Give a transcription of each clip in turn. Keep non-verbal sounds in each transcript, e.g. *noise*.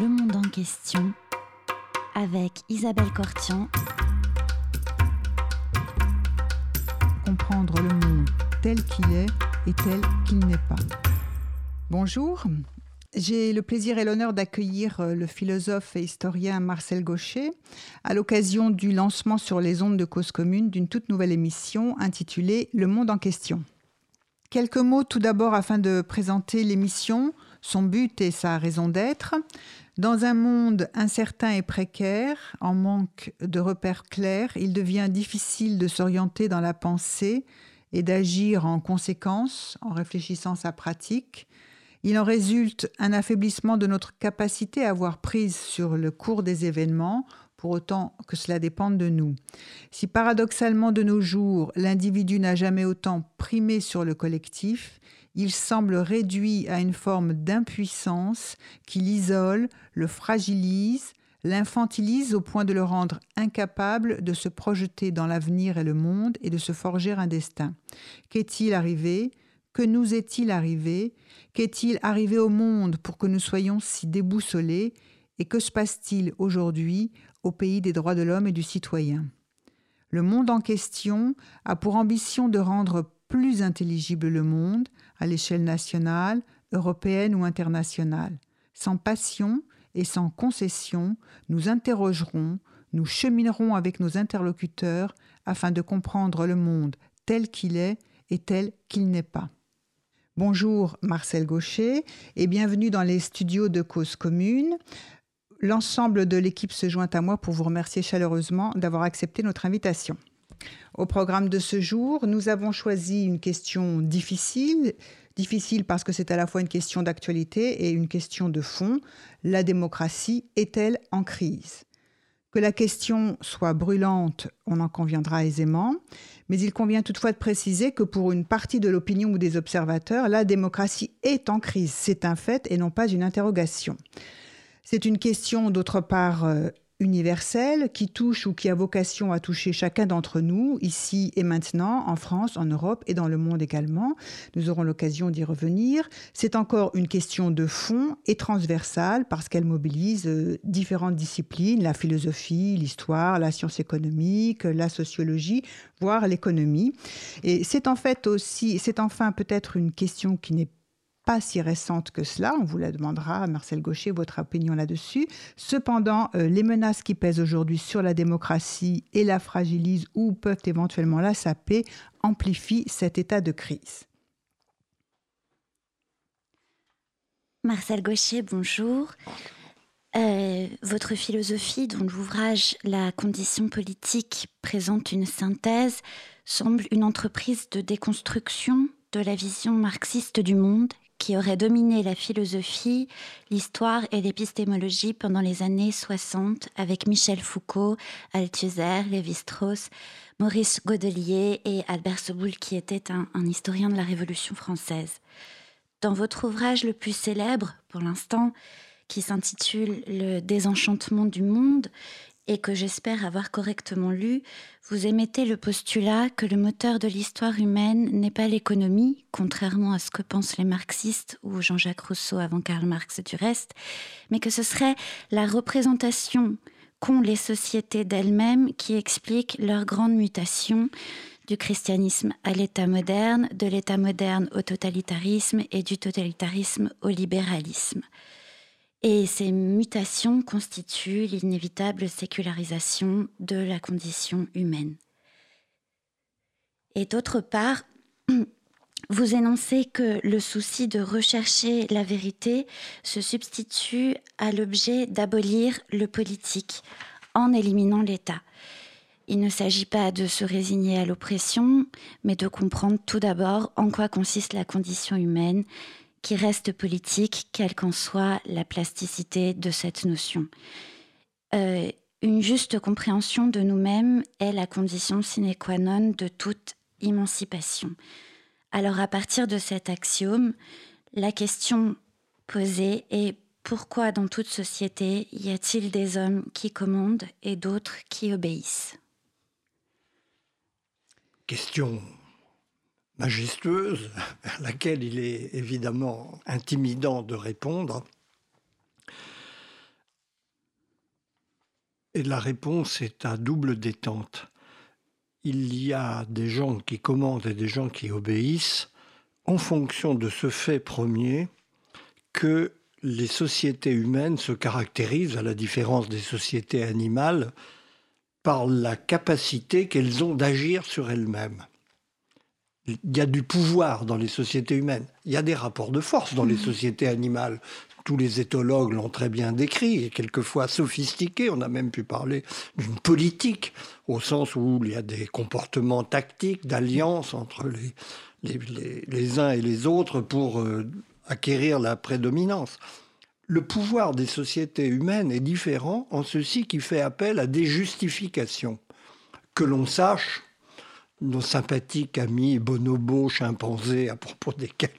Le monde en question avec Isabelle Cortian. Comprendre le monde tel qu'il est et tel qu'il n'est pas. Bonjour, j'ai le plaisir et l'honneur d'accueillir euh, le philosophe et historien Marcel Gaucher à l'occasion du lancement sur les ondes de cause commune d'une toute nouvelle émission intitulée Le monde en question. Quelques mots tout d'abord afin de présenter l'émission, son but et sa raison d'être. Dans un monde incertain et précaire, en manque de repères clairs, il devient difficile de s'orienter dans la pensée et d'agir en conséquence en réfléchissant sa pratique il en résulte un affaiblissement de notre capacité à avoir prise sur le cours des événements, pour autant que cela dépende de nous. Si paradoxalement de nos jours, l'individu n'a jamais autant primé sur le collectif, il semble réduit à une forme d'impuissance qui l'isole, le fragilise, l'infantilise au point de le rendre incapable de se projeter dans l'avenir et le monde et de se forger un destin. Qu'est-il arrivé? Que nous est-il arrivé? Qu'est-il arrivé au monde pour que nous soyons si déboussolés? Et que se passe-t-il aujourd'hui au pays des droits de l'homme et du citoyen? Le monde en question a pour ambition de rendre plus intelligible le monde à l'échelle nationale, européenne ou internationale. Sans passion et sans concession, nous interrogerons, nous cheminerons avec nos interlocuteurs afin de comprendre le monde tel qu'il est et tel qu'il n'est pas. Bonjour Marcel Gaucher et bienvenue dans les studios de Cause Commune. L'ensemble de l'équipe se joint à moi pour vous remercier chaleureusement d'avoir accepté notre invitation. Au programme de ce jour, nous avons choisi une question difficile, difficile parce que c'est à la fois une question d'actualité et une question de fond. La démocratie est-elle en crise? Que la question soit brûlante, on en conviendra aisément, mais il convient toutefois de préciser que pour une partie de l'opinion ou des observateurs, la démocratie est en crise. C'est un fait et non pas une interrogation. C'est une question d'autre part universelle qui touche ou qui a vocation à toucher chacun d'entre nous, ici et maintenant, en France, en Europe et dans le monde également. Nous aurons l'occasion d'y revenir. C'est encore une question de fond et transversale parce qu'elle mobilise euh, différentes disciplines, la philosophie, l'histoire, la science économique, la sociologie, voire l'économie. Et c'est en fait aussi, c'est enfin peut-être une question qui n'est pas si récente que cela. On vous la demandera, Marcel Gaucher, votre opinion là-dessus. Cependant, euh, les menaces qui pèsent aujourd'hui sur la démocratie et la fragilisent ou peuvent éventuellement la saper amplifient cet état de crise. Marcel Gaucher, bonjour. Euh, votre philosophie, dont l'ouvrage La condition politique présente une synthèse, semble une entreprise de déconstruction de la vision marxiste du monde qui aurait dominé la philosophie, l'histoire et l'épistémologie pendant les années 60 avec Michel Foucault, Althusser, Lévi-Strauss, Maurice Godelier et Albert Soboul qui était un, un historien de la Révolution française. Dans votre ouvrage le plus célèbre pour l'instant, qui s'intitule Le désenchantement du monde, et que j'espère avoir correctement lu, vous émettez le postulat que le moteur de l'histoire humaine n'est pas l'économie, contrairement à ce que pensent les marxistes ou Jean-Jacques Rousseau avant Karl Marx du reste, mais que ce serait la représentation qu'ont les sociétés d'elles-mêmes qui explique leur grande mutation du christianisme à l'État moderne, de l'État moderne au totalitarisme et du totalitarisme au libéralisme. Et ces mutations constituent l'inévitable sécularisation de la condition humaine. Et d'autre part, *clears throat* vous énoncez que le souci de rechercher la vérité se substitue à l'objet d'abolir le politique en éliminant l'État. Il ne s'agit pas de se résigner à l'oppression, mais de comprendre tout d'abord en quoi consiste la condition humaine qui reste politique, quelle qu'en soit la plasticité de cette notion. Euh, une juste compréhension de nous-mêmes est la condition sine qua non de toute émancipation. Alors à partir de cet axiome, la question posée est pourquoi dans toute société y a-t-il des hommes qui commandent et d'autres qui obéissent? Question majestueuse, à laquelle il est évidemment intimidant de répondre. Et la réponse est à double détente. Il y a des gens qui commandent et des gens qui obéissent en fonction de ce fait premier que les sociétés humaines se caractérisent, à la différence des sociétés animales, par la capacité qu'elles ont d'agir sur elles-mêmes. Il y a du pouvoir dans les sociétés humaines. Il y a des rapports de force dans les mmh. sociétés animales. Tous les éthologues l'ont très bien décrit, et quelquefois sophistiqué. On a même pu parler d'une politique, au sens où il y a des comportements tactiques, d'alliance entre les, les, uns et les autres pour euh, acquérir la prédominance. Le pouvoir des sociétés humaines est différent en ceci qui fait appel à des justifications. Que l'on sache, nos sympathiques amis bonobos, chimpanzés, à propos desquels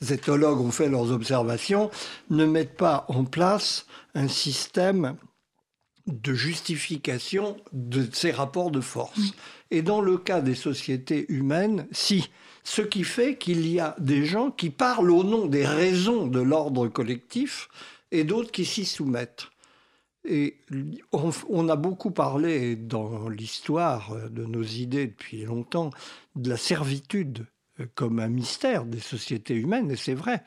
les éthologues ont fait leurs observations, ne mettent pas en place un système de justification de ces rapports de force. Et dans le cas des sociétés humaines, si. Ce qui fait qu'il y a des gens qui parlent au nom des raisons de l'ordre collectif et d'autres qui s'y soumettent. Et on, a beaucoup parlé dans l'histoire de nos idées depuis longtemps de la servitude comme un mystère des sociétés humaines, et c'est vrai.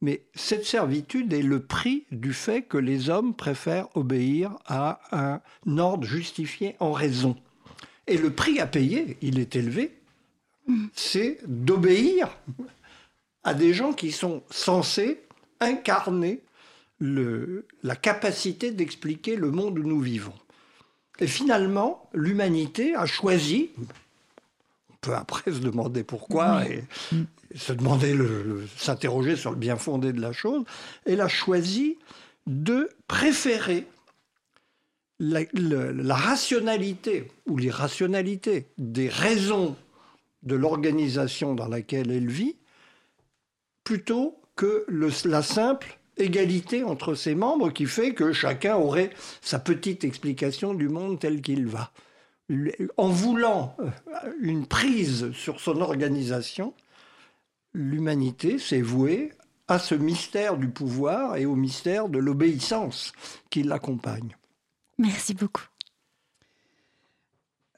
Mais cette servitude est le prix du fait que les hommes préfèrent obéir à un ordre justifié en raison. Et le prix à payer, il est élevé, c'est d'obéir à des gens qui sont censés incarner la capacité d'expliquer le monde où nous vivons. Et finalement, l'humanité a choisi, on peut après se demander pourquoi et se demander, s'interroger sur le bien fondé de la chose, elle a choisi de préférer la rationalité ou l'irrationalité des raisons de l'organisation dans laquelle elle vit, plutôt que la simple égalité entre ses membres qui fait que chacun aurait sa petite explication du monde tel qu'il va. En voulant euh, une prise sur son organisation, l'humanité s'est vouée à ce mystère du pouvoir et au mystère de l'obéissance qui l'accompagne. Merci beaucoup.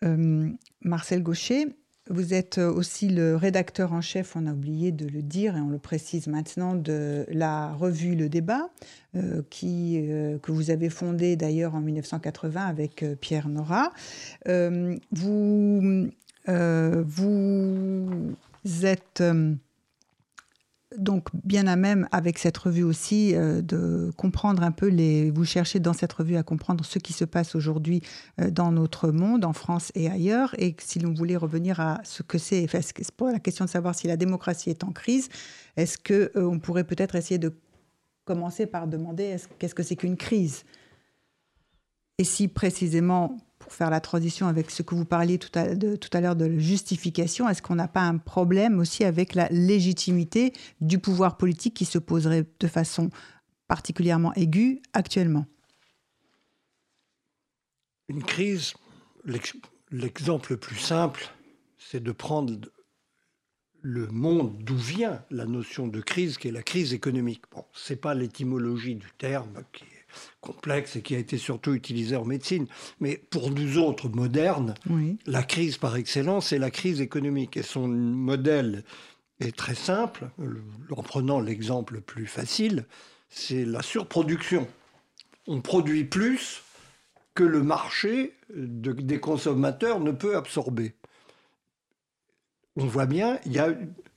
Euh, Marcel Gaucher, vous êtes euh, aussi le rédacteur en chef, on a oublié de le dire et on le précise maintenant, de la revue Le Débat, euh, euh, que vous avez fondée d'ailleurs en 1980 avec Pierre Nora. vous, vous êtes donc bien à même avec cette revue aussi euh, de comprendre un peu les. Vous cherchez dans cette revue à comprendre ce qui se passe aujourd'hui euh, dans notre monde, en France et ailleurs. Et si l'on voulait revenir à ce que c'est, pour la question de savoir si la démocratie est en crise, est-ce que euh, on pourrait peut-être essayer de commencer par demander qu'est-ce que c'est qu'une crise? Et si précisément faire la transition avec ce que vous parliez tout à, l'heure de justification, est-ce qu'on n'a pas un problème aussi avec la légitimité du pouvoir politique qui se poserait de façon particulièrement aiguë actuellement? Une crise, l'exemple le plus simple, c'est de prendre le monde d'où vient la notion de crise, qui est la crise économique. Bon, ce n'est pas l'étymologie du terme qui complexe et qui a été surtout utilisé en médecine. Mais pour nous autres modernes, la crise par excellence, c'est la crise économique. Et son modèle est très simple. En prenant l'exemple le plus facile, c'est la surproduction. On produit plus que le marché des consommateurs ne peut absorber. On voit bien, il y a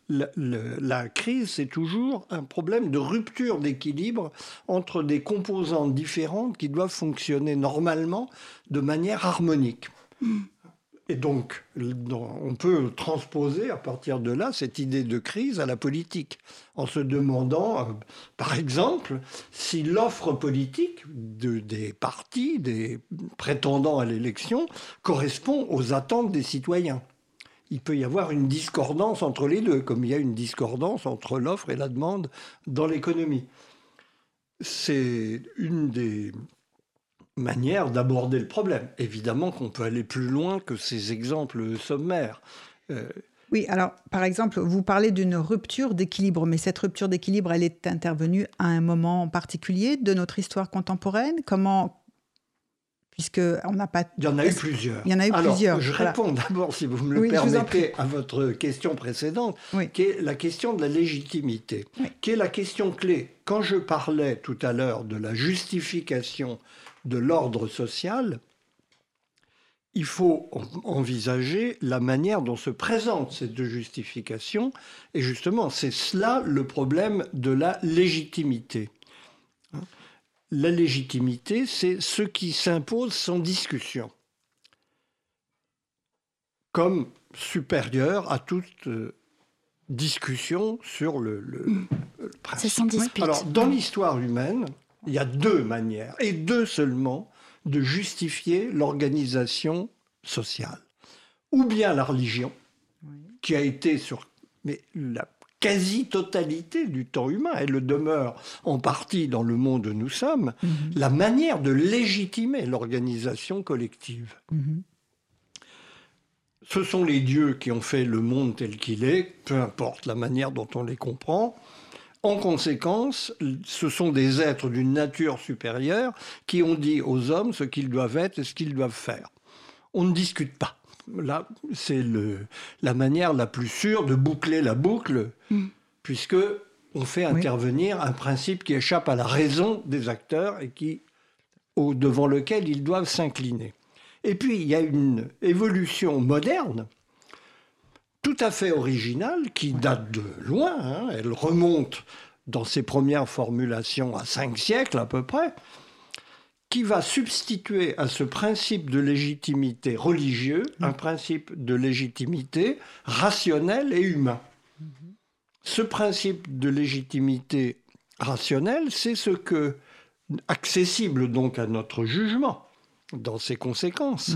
la, crise, c'est toujours un problème de rupture d'équilibre entre des composantes différentes qui doivent fonctionner normalement de manière harmonique. Et donc, on peut transposer à partir de là cette idée de crise à la politique, en se demandant, euh, par exemple, si l'offre politique des partis, des prétendants à l'élection, correspond aux attentes des citoyens il peut y avoir une discordance entre les deux, comme il y a une discordance entre l'offre et la demande dans l'économie. C'est une des manières d'aborder le problème. Évidemment qu'on peut aller plus loin que ces exemples sommaires. Euh, oui, alors par exemple, vous parlez d'une rupture d'équilibre, mais cette rupture d'équilibre, elle est intervenue à un moment particulier de notre histoire contemporaine? Comment puisque on n'a pas. Il y en a eu plusieurs. Il y en a eu plusieurs. Je réponds d'abord, si vous me le permettez, à votre question précédente, qui est la question de la légitimité, qui est la question clé. Quand je parlais tout à l'heure de la justification de l'ordre social, il faut envisager la manière dont se présentent ces deux justifications. Et justement, c'est cela le problème de la légitimité. La légitimité, c'est ce qui s'impose sans discussion, comme supérieur à toute euh, discussion sur le, mm. principe. C'est sans dispute. Alors, dans l'histoire humaine, il y a deux manières, et deux seulement, de justifier l'organisation sociale. Ou bien la religion, qui a été sur mais la quasi-totalité du temps humain, elle le demeure en partie dans le monde où nous sommes, mhm. la manière de légitimer l'organisation collective. Mhm. Ce sont les dieux qui ont fait le monde tel qu'il est, peu importe la manière dont on les comprend. En conséquence, ce sont des êtres d'une nature supérieure qui ont dit aux hommes ce qu'ils doivent être et ce qu'ils doivent faire. On ne discute pas. Là, c'est la manière la plus sûre de boucler la boucle, mm. puisque on fait intervenir un principe qui échappe à la raison des acteurs et qui, au, devant lequel ils doivent s'incliner. Et puis, il y a une évolution moderne tout à fait originale qui date de loin. Hein. Elle remonte dans ses premières formulations à cinq siècles à peu près, qui va substituer à ce principe de légitimité religieux un principe de légitimité rationnel et humain. Ce principe de légitimité rationnelle, c'est ce que, accessible donc à notre jugement, dans ses conséquences,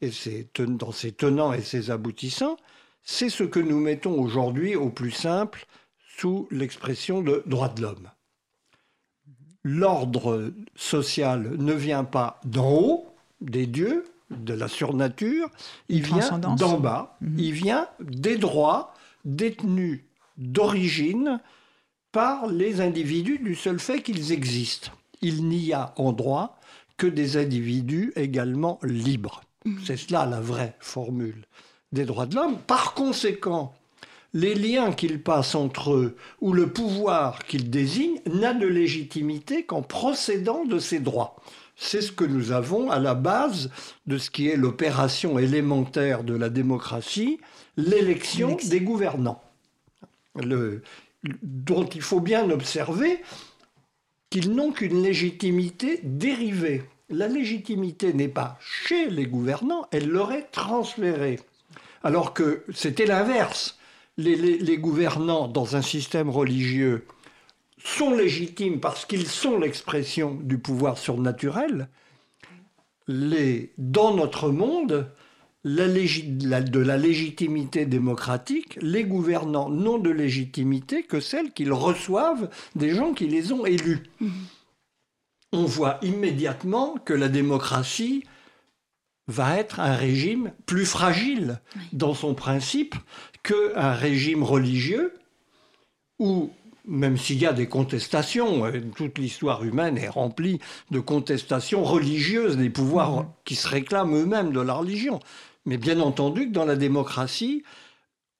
et dans ses tenants et ses aboutissants, c'est ce que nous mettons aujourd'hui au plus simple sous l'expression de droit de l'homme. L'ordre social ne vient pas d'en haut, des dieux, de la surnature, il vient d'en bas, mhm. il vient des droits détenus d'origine par les individus du seul fait qu'ils existent. Il n'y a en droit que des individus également libres. Mhm. C'est cela la vraie formule des droits de l'homme. Par conséquent, les liens qu'ils passent entre eux ou le pouvoir qu'ils désignent n'a de légitimité qu'en procédant de ces droits. C'est ce que nous avons à la base de ce qui est l'opération élémentaire de la démocratie, l'élection des gouvernants, dont il faut bien observer qu'ils n'ont qu'une légitimité dérivée. La légitimité n'est pas chez les gouvernants, elle leur est transférée. Alors que c'était l'inverse. Les, gouvernants dans un système religieux sont légitimes parce qu'ils sont l'expression du pouvoir surnaturel. dans notre monde, de la légitimité démocratique, les gouvernants n'ont de légitimité que celle qu'ils reçoivent des gens qui les ont élus. Mmh. On voit immédiatement que la démocratie va être un régime plus fragile dans son principe qu'un régime religieux où, même s'il y a des contestations, euh, toute l'histoire humaine est remplie de contestations religieuses des pouvoirs mhm. qui se réclament eux-mêmes de la religion. Mais bien entendu que dans la démocratie,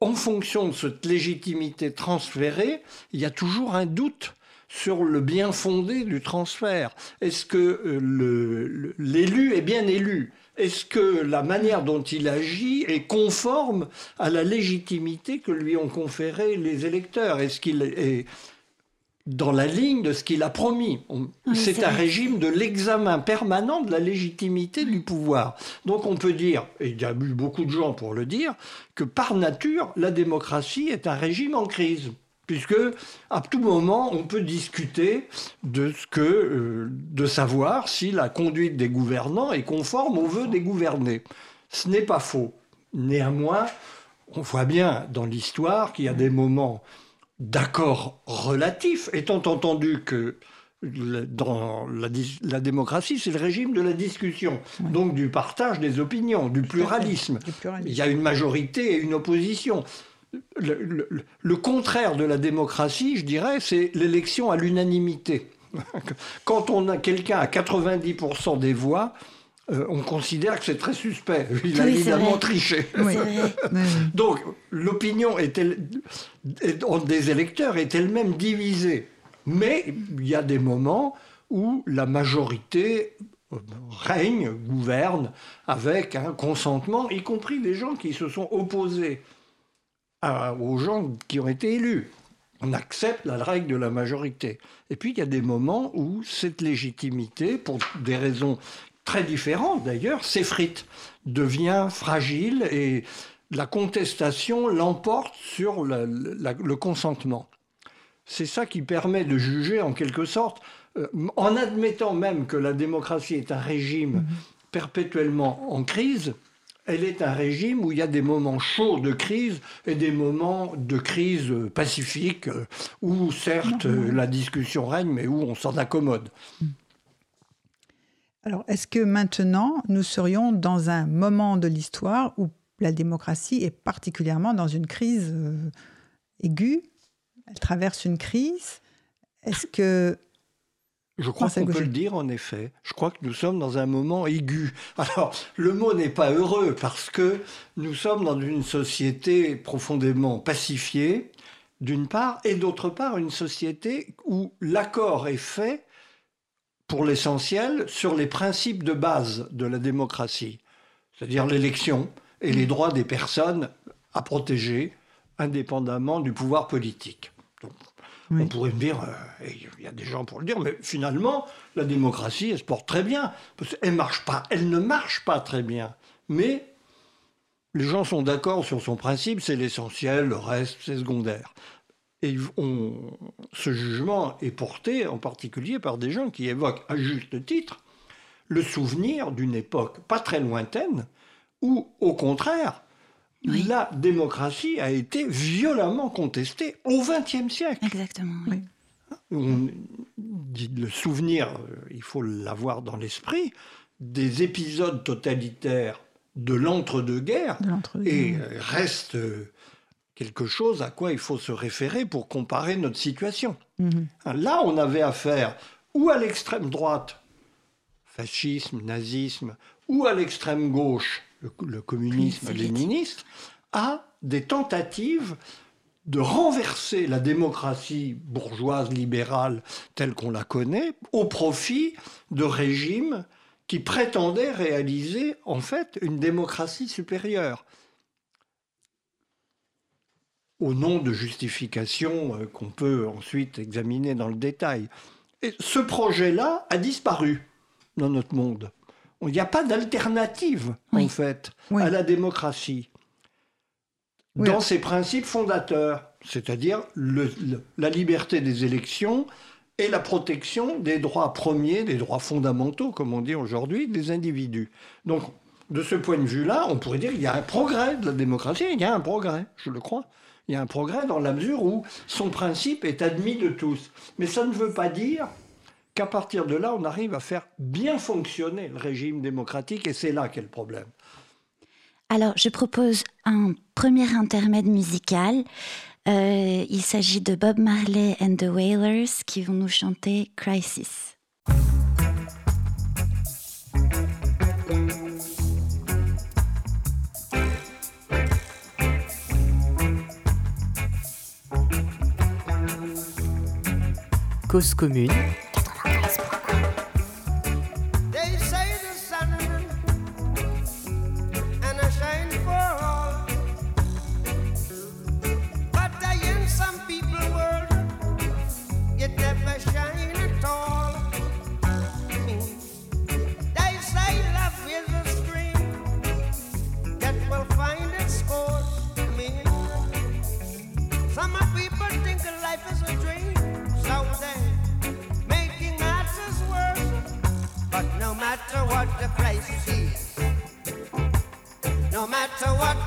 en fonction de cette légitimité transférée, il y a toujours un doute sur le bien fondé du transfert. Est-ce que euh, l'élu est bien élu? Est-ce que la manière dont il agit est conforme à la légitimité que lui ont conféré les électeurs? Est-ce qu'il est dans la ligne de ce qu'il a promis? c'est un régime de l'examen permanent de la légitimité du pouvoir. Donc on peut dire, et il y a eu beaucoup de gens pour le dire, que par nature, la démocratie est un régime en crise puisque à tout moment on peut discuter de ce que, euh, de savoir si la conduite des gouvernants est conforme aux vœux des gouvernés. Ce n'est pas faux. Néanmoins, on voit bien dans l'histoire qu'il y a des moments d'accord relatifs, étant entendu que dans la, démocratie, c'est le régime de la discussion, donc du partage des opinions, du pluralisme. Il y a une majorité et une opposition le, contraire de la démocratie, je dirais, c'est l'élection à l'unanimité. *laughs* Quand on a quelqu'un à 90% des voix, euh, on considère que c'est très suspect. Il a évidemment triché. *laughs* Donc l'opinion des électeurs est elle-même divisée. Mais il y a des moments où la majorité euh, règne, gouverne, avec un consentement, y compris des gens qui se sont opposés aux gens qui ont été élus. On accepte la règle de la majorité. Et puis il y a des moments où cette légitimité, pour des raisons très différentes d'ailleurs, s'effrite, devient fragile et la contestation l'emporte sur le consentement. C'est ça qui permet de juger en quelque sorte, euh, en admettant même que la démocratie est un régime mhm. perpétuellement en crise, elle est un régime où il y a des moments chauds de crise et des moments de crise pacifique, euh, où certes la discussion règne, mais où on s'en accommode. Mm. Alors, est-ce que maintenant, nous serions dans un moment de l'histoire où la démocratie est particulièrement dans une crise euh, aiguë? Elle traverse une crise Est-ce que je crois qu'on peut le dire en effet. Je crois que nous sommes dans un moment aigu. Alors, le mot n'est pas heureux parce que nous sommes dans une société profondément pacifiée, d'une part, et d'autre part, une société où l'accord est fait pour l'essentiel, sur les principes de base de la démocratie, c'est-à-dire l'élection et les droits des personnes à protéger, indépendamment du pouvoir politique. On pourrait me dire, euh, il y a des gens pour le dire, mais finalement, la démocratie, elle se porte très bien. elle, marche pas, elle ne marche pas très bien. Mais les gens sont d'accord sur son principe, c'est l'essentiel, le reste, c'est secondaire. Et ce jugement est porté en particulier par des gens qui évoquent à juste titre le souvenir d'une époque pas très lointaine où, au contraire, la démocratie a été violemment contestée au XXe siècle. Exactement. le souvenir, euh, il faut l'avoir dans l'esprit, des épisodes totalitaires de l'entre-deux-guerres et euh, reste euh, quelque chose à quoi il faut se référer pour comparer notre situation. Mhm. Hein, là, on avait affaire ou à l'extrême droite, fascisme, nazisme, ou à l'extrême gauche, le, communisme léniniste, à des tentatives de renverser la démocratie bourgeoise libérale telle qu'on la connaît au profit de régimes qui prétendaient réaliser en fait une démocratie supérieure au nom de justifications euh, qu'on peut ensuite examiner dans le détail. Et ce projet-là a disparu dans notre monde. Il n'y a pas d'alternative, en fait, à la démocratie. Dans ses principes fondateurs, c'est-à-dire la liberté des élections et la protection des droits premiers, des droits fondamentaux, comme on dit aujourd'hui, des individus. Donc, de ce point de vue-là, on pourrait dire qu'il y a un progrès de la démocratie, il y a un progrès, je le crois. Il y a un progrès dans la mesure où son principe est admis de tous. Mais ça ne veut pas dire qu'à partir de là, on arrive à faire bien fonctionner le régime démocratique, et c'est là qu'est le problème. Alors, je propose un premier intermède musical. Euh, il s'agit de Bob Marley and the Wailers qui vont nous chanter Crisis. Cause commune No matter what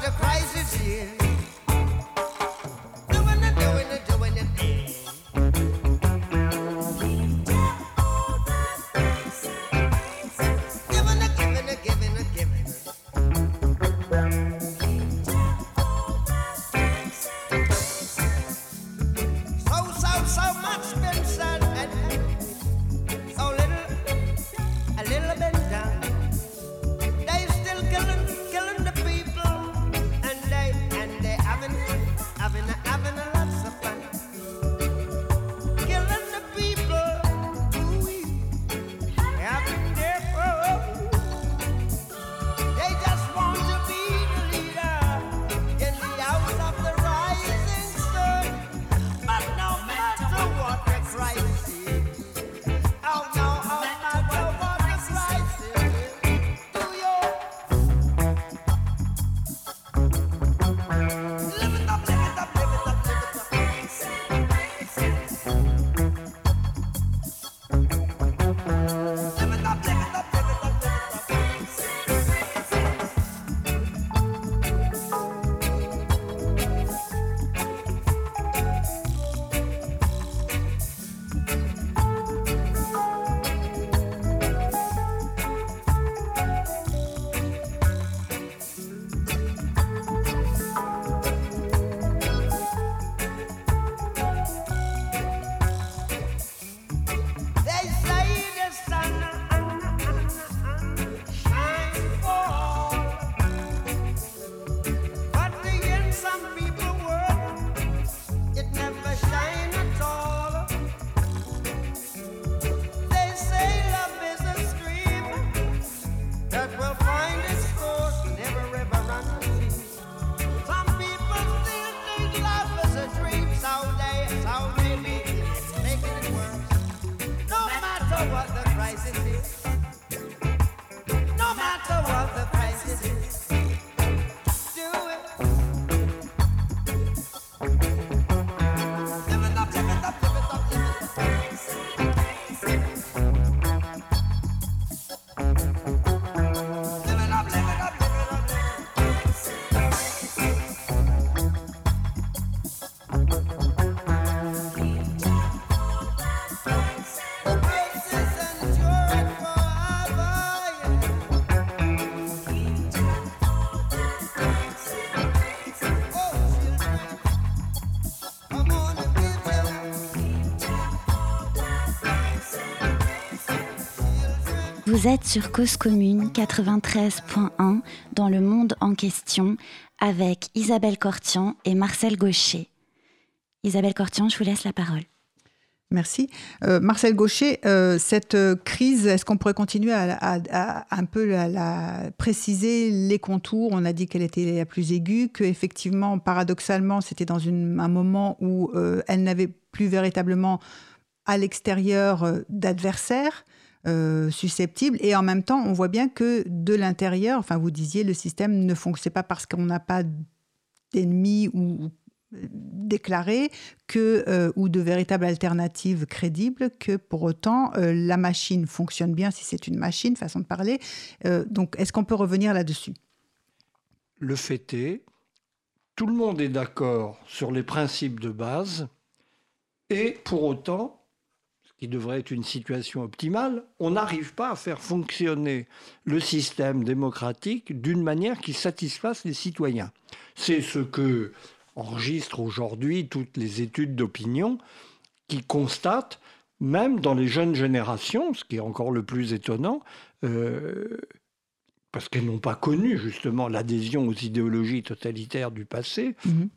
Vous êtes sur Cause Commune 93.1 dans le monde en question avec Isabelle Cortian et Marcel Gaucher. Isabelle Cortian, je vous laisse la parole. Merci. Euh, Marcel Gaucher, euh, cette crise, est-ce qu'on pourrait continuer à, un peu la, préciser les contours? On a dit qu'elle était la plus aiguë, qu'effectivement, paradoxalement, c'était dans un moment où euh, elle n'avait plus véritablement à l'extérieur d'adversaires. Euh, susceptibles. Et en même temps, on voit bien que de l'intérieur, enfin, vous disiez, le système ne fonctionne pas parce qu'on n'a pas d'ennemis ou déclarés que, euh, ou de véritables alternatives crédibles, que pour autant euh, la machine fonctionne bien si c'est une machine, façon de parler. donc, est-ce qu'on peut revenir là-dessus? Le fait est, tout le monde est d'accord sur les principes de base, et pour autant, qui devrait être une situation optimale, on n'arrive pas à faire fonctionner le système démocratique d'une manière qui satisfasse les citoyens. C'est ce que enregistrent aujourd'hui toutes les études d'opinion qui constatent, même dans les jeunes générations, ce qui est encore le plus étonnant, euh, parce qu'elles n'ont pas connu justement l'adhésion aux idéologies totalitaires du passé, mhm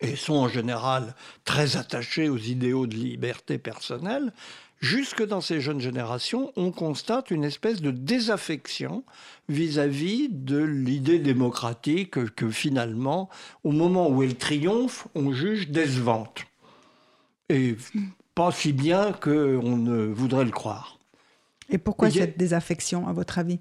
et sont en général très attachés aux idéaux de liberté personnelle, jusque dans ces jeunes générations, on constate une espèce de désaffection vis-à-vis de l'idée démocratique que finalement, au moment où elle triomphe, on juge décevante. Et pas si bien qu'on ne voudrait le croire. Et pourquoi cette désaffection, à votre avis?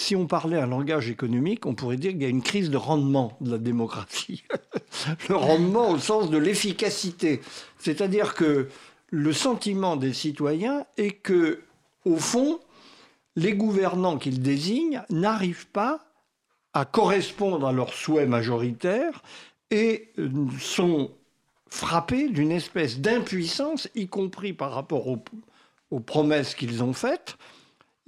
Si on parlait un langage économique, on pourrait dire qu'il y a une crise de rendement de la démocratie. *laughs* le rendement au sens de l'efficacité. C'est-à-dire que le sentiment des citoyens est que, au fond, les gouvernants qu'ils désignent n'arrivent pas à correspondre à leurs souhaits majoritaires et sont frappés d'une espèce d'impuissance, y compris par rapport aux promesses qu'ils ont faites,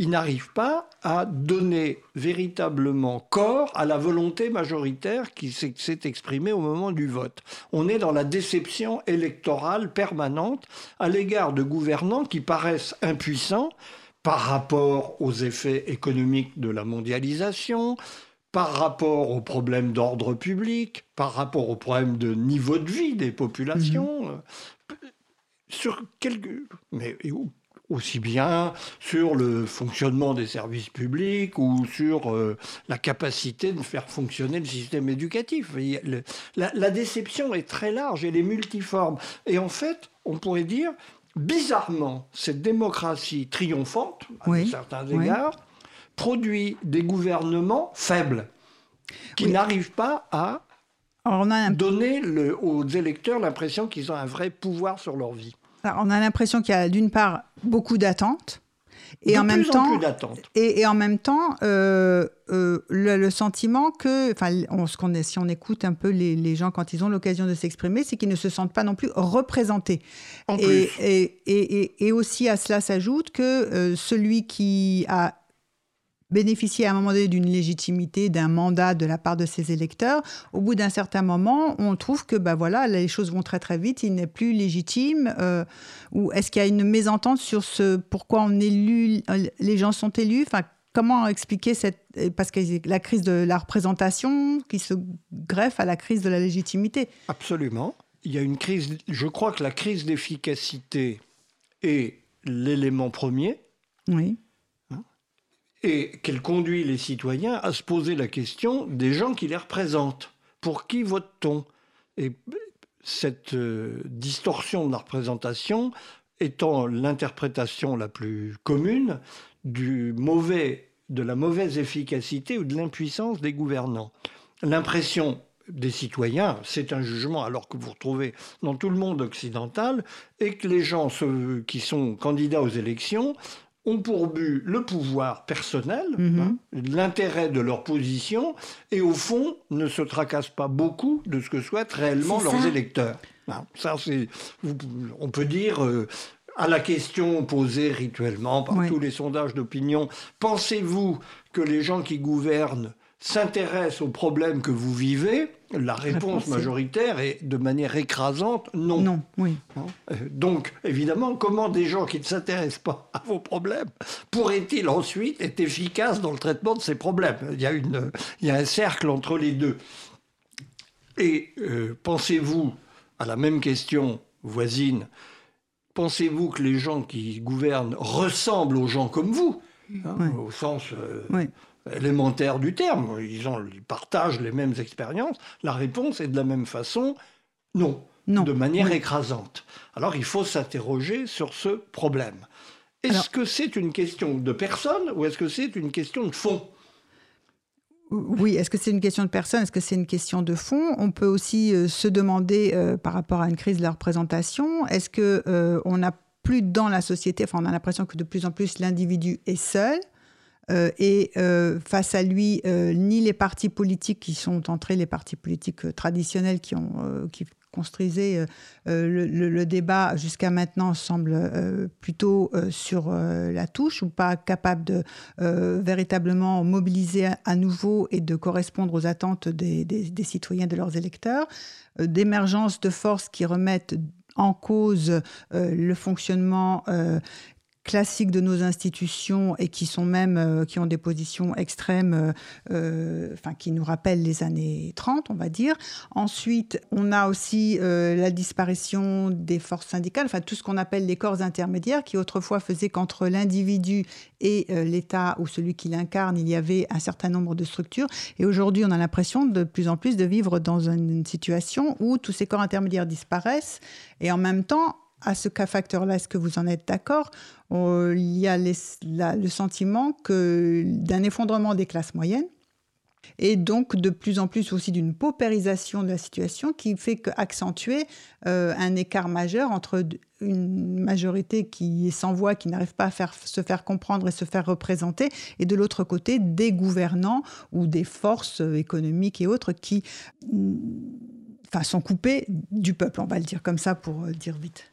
ils n'arrivent pas à donner véritablement corps à la volonté majoritaire qui s'est exprimée au moment du vote. On est dans la déception électorale permanente à l'égard de gouvernants qui paraissent impuissants par rapport aux effets économiques de la mondialisation, par rapport aux problèmes d'ordre public, par rapport aux problèmes de niveau de vie des populations. Mmh. Sur quelques... Mais aussi bien sur le fonctionnement des services publics ou sur euh, la capacité de faire fonctionner le système éducatif. la, déception est très large, elle est multiforme. Et en fait, on pourrait dire, bizarrement, cette démocratie triomphante, à certains égards, produit des gouvernements faibles qui n'arrivent pas à donner aux électeurs l'impression qu'ils ont un vrai pouvoir sur leur vie on a l'impression qu'il y a d'une part beaucoup d'attentes. Et, en même temps, et, en même temps, euh, euh, le, sentiment que, enfin, ce si on écoute un peu les, gens quand ils ont l'occasion de s'exprimer, c'est qu'ils ne se sentent pas non plus représentés. et, et, aussi à cela s'ajoute que euh, celui qui a bénéficier à un moment donné d'une légitimité, d'un mandat de la part de ses électeurs, au bout d'un certain moment, on trouve que bah voilà, les choses vont très très vite, il n'est plus légitime. Euh, ou est-ce qu'il y a une mésentente sur ce pourquoi on élu, les gens sont élus? Enfin, Comment expliquer cette parce que la crise de la représentation qui se greffe à la crise de la légitimité Absolument. Il y a une crise. Je crois que la crise d'efficacité est l'élément premier. Oui et qu'elle conduit les citoyens à se poser la question des gens qui les représentent. Pour qui vote-t-on? Et cette euh, distorsion de la représentation étant l'interprétation la plus commune du mauvais, de la mauvaise efficacité ou de l'impuissance des gouvernants. L'impression des citoyens, c'est un jugement alors que vous retrouvez dans tout le monde occidental, et que les gens qui sont candidats aux élections ont pour but le pouvoir personnel, Mhm. hein, l'intérêt de leur position, et au fond ne se tracassent pas beaucoup de ce que souhaitent réellement leurs électeurs. Hein, ça, c'est, on peut dire euh, à la question posée rituellement par Oui. tous les sondages d'opinion, pensez-vous que les gens qui gouvernent s'intéressent aux problèmes que vous vivez La réponse majoritaire est de manière écrasante non. Non, oui. Euh, Donc, évidemment, comment des gens qui ne s'intéressent pas à vos problèmes pourraient-ils ensuite être efficaces dans le traitement de ces problèmes? Il y, a une, il y a un cercle entre les deux. Et euh, pensez-vous à la même question voisine Pensez-vous que les gens qui gouvernent ressemblent aux gens comme vous? Hein, Ouais. Au sens euh, Oui. Élémentaire du terme. Ils, ont, ils partagent les mêmes expériences. La réponse est de la même façon non Non. de manière Oui. écrasante. Alors il faut s'interroger sur ce problème. Est-ce Alors- que c'est une question de personne ou est-ce que c'est une question de fond? Oui, est-ce que c'est une question de personne? Est-ce que c'est une question de fond? On peut aussi euh, se demander euh, par rapport à une crise de la représentation, est-ce que euh, on n'a plus dans la société, enfin on a l'impression que de plus en plus l'individu est seul euh, et euh, face à lui, euh, ni les partis politiques qui sont entrés, les partis politiques traditionnels qui ont qui construisaient le, débat jusqu'à maintenant semblent plutôt sur la touche ou pas capables de véritablement mobiliser à, nouveau et de correspondre aux attentes des, citoyens, de leurs électeurs, d'émergence de forces qui remettent en cause le fonctionnement classique de nos institutions et qui sont même euh, qui ont des positions extrêmes, euh, euh, enfin qui nous rappellent les années 30, on va dire. Ensuite, on a aussi la disparition des forces syndicales, enfin tout ce qu'on appelle les corps intermédiaires, qui autrefois faisaient qu'entre l'individu et l'État ou celui qui l'incarne, il y avait un certain nombre de structures. Et aujourd'hui, on a l'impression de plus en plus de vivre dans une situation où tous ces corps intermédiaires disparaissent et en même temps, à ce cas facteur-là, est-ce que vous en êtes d'accord? Euh, Il y a le sentiment d'un effondrement des classes moyennes et donc de plus en plus aussi d'une paupérisation de la situation qui fait qu'accentuer euh, un écart majeur entre une majorité qui est sans voix, qui n'arrive pas à se faire comprendre et se faire représenter, et de l'autre côté des gouvernants ou des forces euh, économiques et autres qui enfin, sont coupées du peuple, on va le dire comme ça pour dire vite.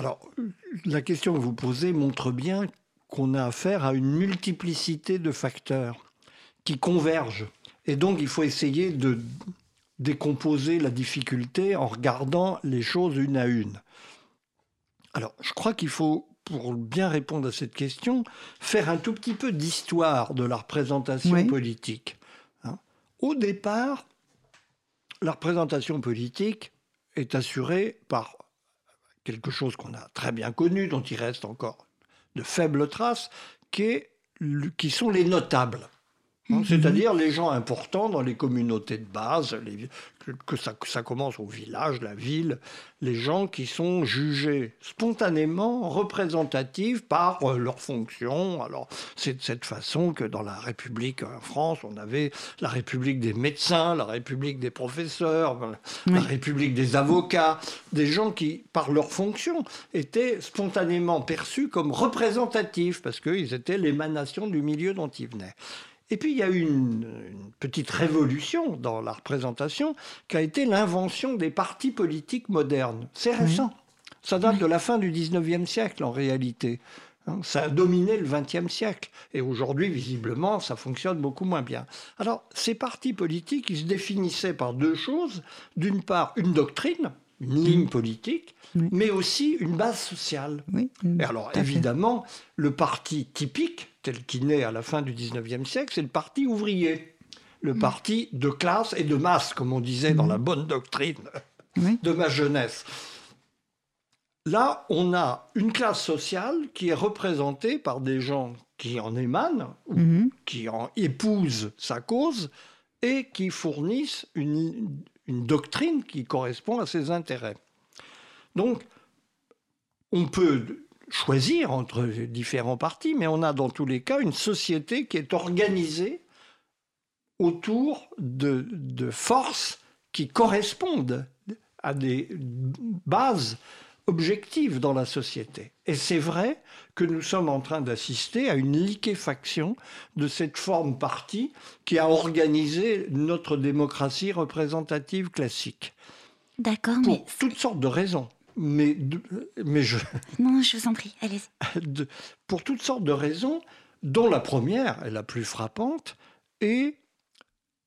Alors, la question que vous posez montre bien qu'on a affaire à une multiplicité de facteurs qui convergent. Et donc, il faut essayer de décomposer la difficulté en regardant les choses une à une. Alors, je crois qu'il faut, pour bien répondre à cette question, faire un tout petit peu d'histoire de la représentation Oui. politique. hein. Au départ, la représentation politique est assurée par quelque chose qu'on a très bien connu, dont il reste encore de faibles traces, qui, sont les notables. Hein, C'est-à-dire les gens importants dans les communautés de base, les- que, que ça, que ça commence au village, la ville, les gens qui sont jugés spontanément représentatifs par euh, leur fonction. Alors c'est de cette façon que dans la République en France, on avait la République des médecins, la République des professeurs, la. République des avocats, des gens qui, par leur fonction, étaient spontanément perçus comme représentatifs parce qu'ils étaient l'émanation du milieu dont ils venaient. Et puis il y a eu une, une petite révolution dans la représentation qui a été l'invention des partis politiques modernes. C'est récent. Ça date de la fin du 19e siècle en réalité. Hein, Ça a dominé le 20e siècle. Et aujourd'hui, visiblement, ça fonctionne beaucoup moins bien. Alors, ces partis politiques, ils se définissaient par deux choses. D'une part, une doctrine, une ligne politique, Oui. mais aussi une base sociale. Oui. Et alors, fait. évidemment, le parti typique, tel qu'il naît à la fin du 19e siècle, c'est le parti ouvrier. Le parti de classe et de masse, comme on disait dans la bonne doctrine de ma jeunesse. Là, on a une classe sociale qui est représentée par des gens qui en émanent, ou Mhm. qui en épousent sa cause, et qui fournissent une, une doctrine qui correspond à ses intérêts. Donc, on peut choisir entre différents partis, mais on a dans tous les cas une société qui est organisée autour de, de forces qui correspondent à des bases objectives dans la société. Et c'est vrai que nous sommes en train d'assister à une liquéfaction de cette forme parti qui a organisé notre démocratie représentative classique. D'accord, Pour mais... toutes sortes de raisons. Mais, mais je, *laughs* Non, je vous en prie, allez-y. *laughs* pour toutes sortes de raisons, dont la première est la plus frappante, est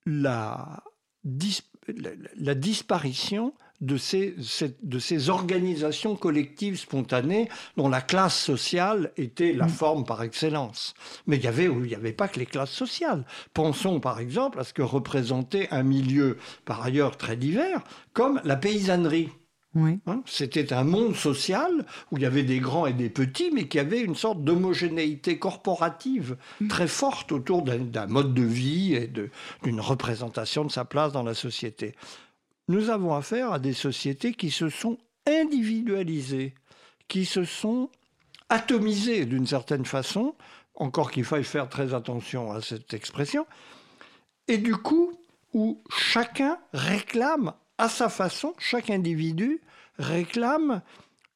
la, dis- la- la disparition de ces, de ces organisations collectives spontanées dont la classe sociale était la forme par excellence. Mais il y avait, il n'y avait pas que les classes sociales. Pensons par exemple à ce que représentait un milieu par ailleurs très divers, comme la paysannerie. Oui. Hein, C'était un monde social où il y avait des grands et des petits, mais qui avait une sorte d'homogénéité corporative très forte autour d'un mode de vie et d'une représentation de sa place dans la société. Nous avons affaire à des sociétés qui se sont individualisées, qui se sont atomisées d'une certaine façon, encore qu'il faille faire très attention à cette expression, et du coup, où chacun réclame à sa façon, chaque individu réclame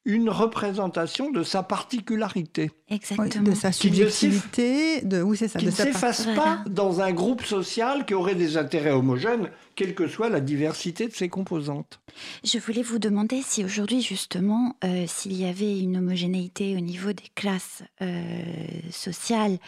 une représentation de sa particularité, Oui, Exactement. de sa Qui ne s'eff- subjectivité, de oui c'est ça, qui de ne s'efface Voilà. pas dans un groupe social qui aurait des intérêts homogènes, quelle que soit la diversité de ses composantes. Je voulais vous demander si aujourd'hui, justement, euh, s'il y avait une homogénéité au niveau des classes euh, sociales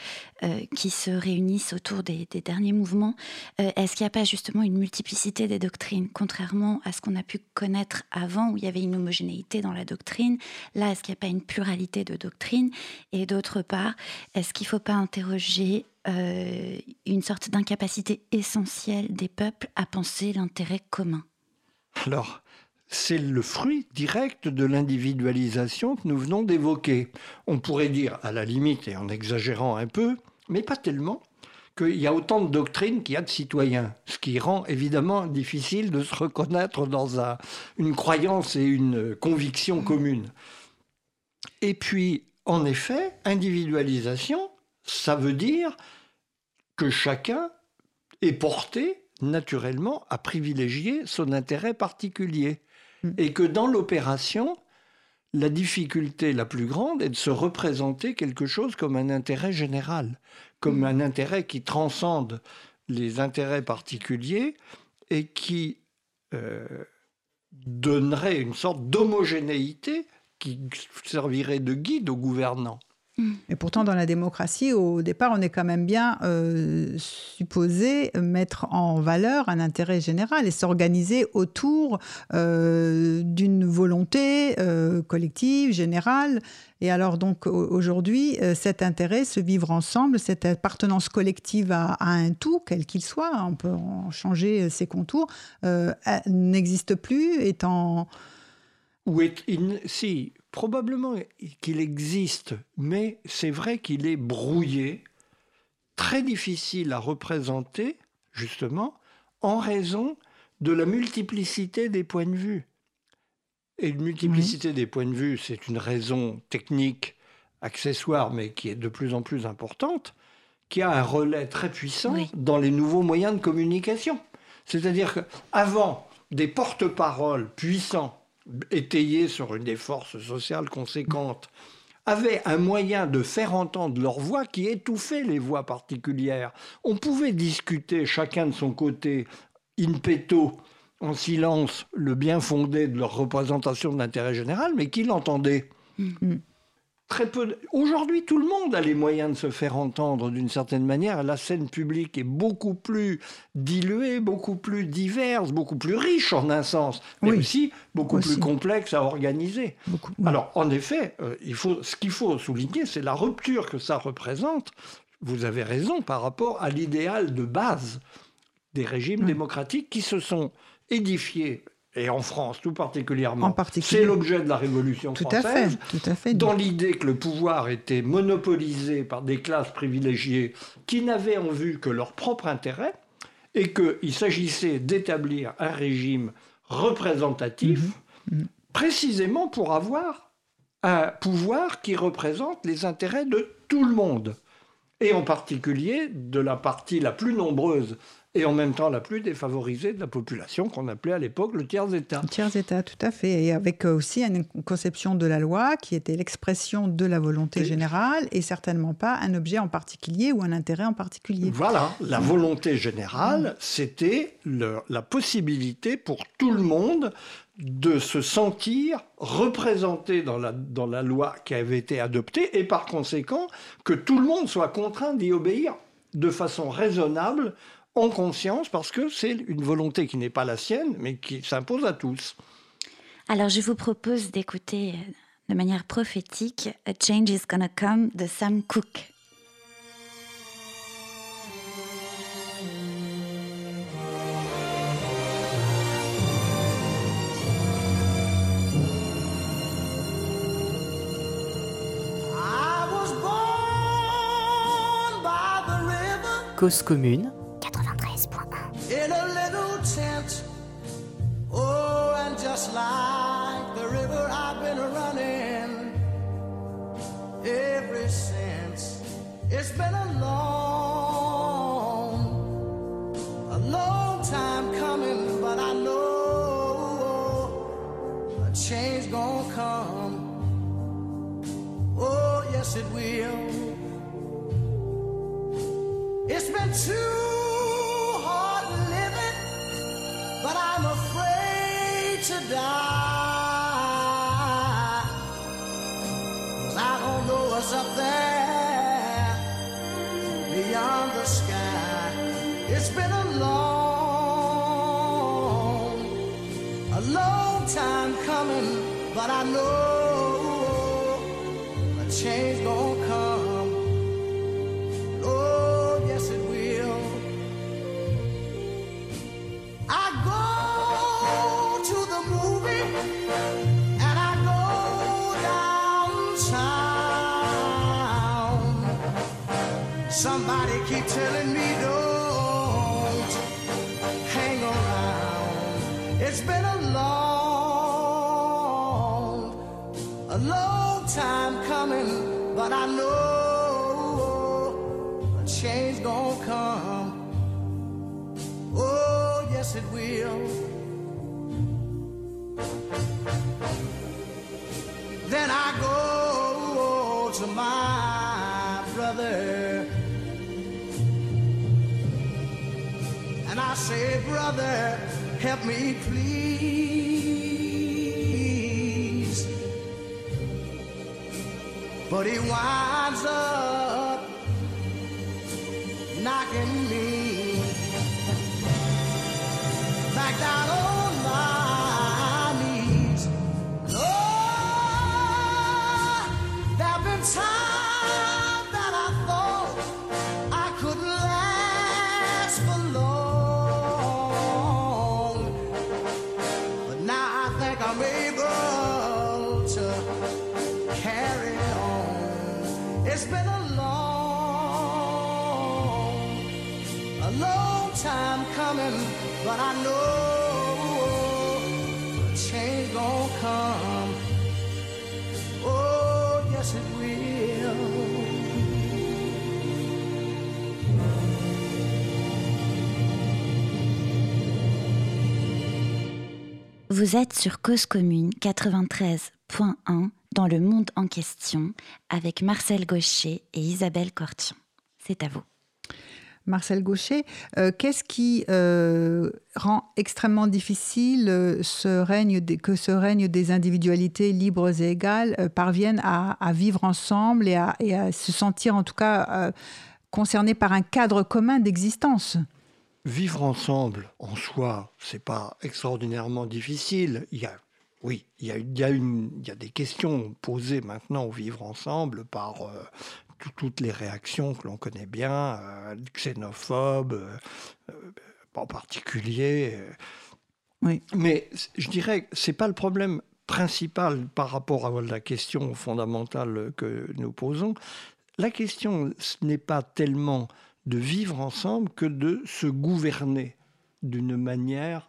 euh, qui se réunissent autour des, des derniers mouvements, est-ce qu'il n'y a pas justement une multiplicité des doctrines, contrairement à ce qu'on a pu connaître avant, où il y avait une homogénéité dans la doctrine? Là, est-ce qu'il n'y a pas une pluralité de doctrines? Et d'autre part, est-ce qu'il ne faut pas interroger euh, une sorte d'incapacité essentielle des peuples à penser l'intérêt commun Alors, c'est le fruit direct de l'individualisation que nous venons d'évoquer. On pourrait dire, à la limite, et en exagérant un peu, mais pas tellement, qu'il y a autant de doctrines qu'il y a de citoyens, ce qui rend évidemment difficile de se reconnaître dans un- une croyance et une conviction commune. Et puis, en effet, individualisation, ça veut dire que chacun est porté naturellement à privilégier son intérêt particulier. Mm. Et que dans l'opération, la difficulté la plus grande est de se représenter quelque chose comme un intérêt général, comme un intérêt qui transcende les intérêts particuliers et qui euh, donnerait une sorte d'homogénéité qui servirait de guide aux gouvernants. Et pourtant, dans la démocratie, au départ, on est quand même bien euh, supposé mettre en valeur un intérêt général et s'organiser autour euh, d'une volonté euh, collective, générale. Et alors, donc, au- aujourd'hui, cet intérêt, ce vivre ensemble, cette appartenance collective à, un tout, quel qu'il soit, on peut en changer ses contours, n'existe plus, étant. Ou est, il- si, probablement qu'il existe, mais c'est vrai qu'il est brouillé, très difficile à représenter, justement, en raison de la multiplicité des points de vue. Et une multiplicité des points de vue, c'est une raison technique, accessoire, mais qui est de plus en plus importante, qui a un relais très puissant Oui. dans les nouveaux moyens de communication. C'est-à-dire qu'avant, des porte-paroles puissants, étayés sur une des forces sociales conséquentes, avaient un moyen de faire entendre leur voix qui étouffait les voix particulières. On pouvait discuter chacun de son côté, in petto, en silence, le bien fondé de leur représentation de l'intérêt général, mais qui l'entendait Très peu. de- Aujourd'hui, tout le monde a les moyens de se faire entendre d'une certaine manière. La scène publique est beaucoup plus diluée, beaucoup plus diverse, beaucoup plus riche en un sens, mais Oui. aussi beaucoup Aussi. plus complexe à organiser. Beaucoup, Alors, en effet, euh, il faut, ce qu'il faut souligner, c'est la rupture que ça représente. Vous avez raison par rapport à l'idéal de base des régimes Oui. démocratiques qui se sont édifiés, et en France tout particulièrement. Particulier. C'est l'objet de la Révolution tout à française. fait, tout à fait. Dans l'idée que le pouvoir était monopolisé par des classes privilégiées qui n'avaient en vue que leur propre intérêt et qu'il s'agissait d'établir un régime représentatif Mhm. précisément pour avoir un pouvoir qui représente les intérêts de tout le monde, et en particulier de la partie la plus nombreuse et en même temps la plus défavorisée de la population qu'on appelait à l'époque le tiers-État. Le tiers-État, tout à fait. Et avec euh, aussi une conception de la loi qui était l'expression de la volonté générale et certainement pas un objet en particulier ou un intérêt en particulier. Voilà, la volonté générale, c'était la possibilité pour tout le monde de se sentir représenté dans la, dans la loi qui avait été adoptée et par conséquent que tout le monde soit contraint d'y obéir de façon raisonnable en conscience parce que c'est une volonté qui n'est pas la sienne, mais qui s'impose à tous. Alors je vous propose d'écouter euh, de manière prophétique A Change is Gonna Come de Sam Cooke. Cause commune little. Oh, and just like the river, I've been running ever since. It's been a long, keep telling me brother, help me please. But he winds up Vous êtes sur Cause Commune 93.1 dans le monde en question avec Marcel Gaucher et Isabelle Cortion. C'est à vous. Marcel Gaucher, euh, qu'est-ce qui euh, rend extrêmement difficile euh, ce règne que ce règne des individualités libres et égales parviennent à, vivre ensemble et à, et à, se sentir en tout cas concernés par un cadre commun d'existence? Vivre ensemble, en soi, c'est pas extraordinairement difficile. Il y a, oui, il y a, il y a, une, il y a des questions posées maintenant au vivre ensemble par toutes les réactions que l'on connaît bien, euh, xénophobes euh, euh, en particulier. Oui. Mais je dirais que ce n'est pas le problème principal par rapport à la question fondamentale que nous posons. La question, ce n'est pas tellement de vivre ensemble que de se gouverner d'une manière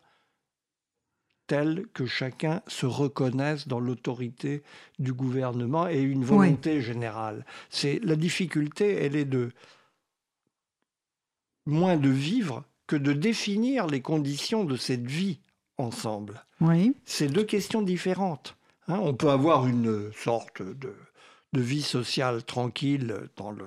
telle que chacun se reconnaisse dans l'autorité du gouvernement et une volonté générale. C'est la difficulté, elle est de moins de vivre que de définir les conditions de cette vie ensemble. Oui. C'est deux questions différentes. hein. on peut avoir une sorte de, de vie sociale tranquille dans le-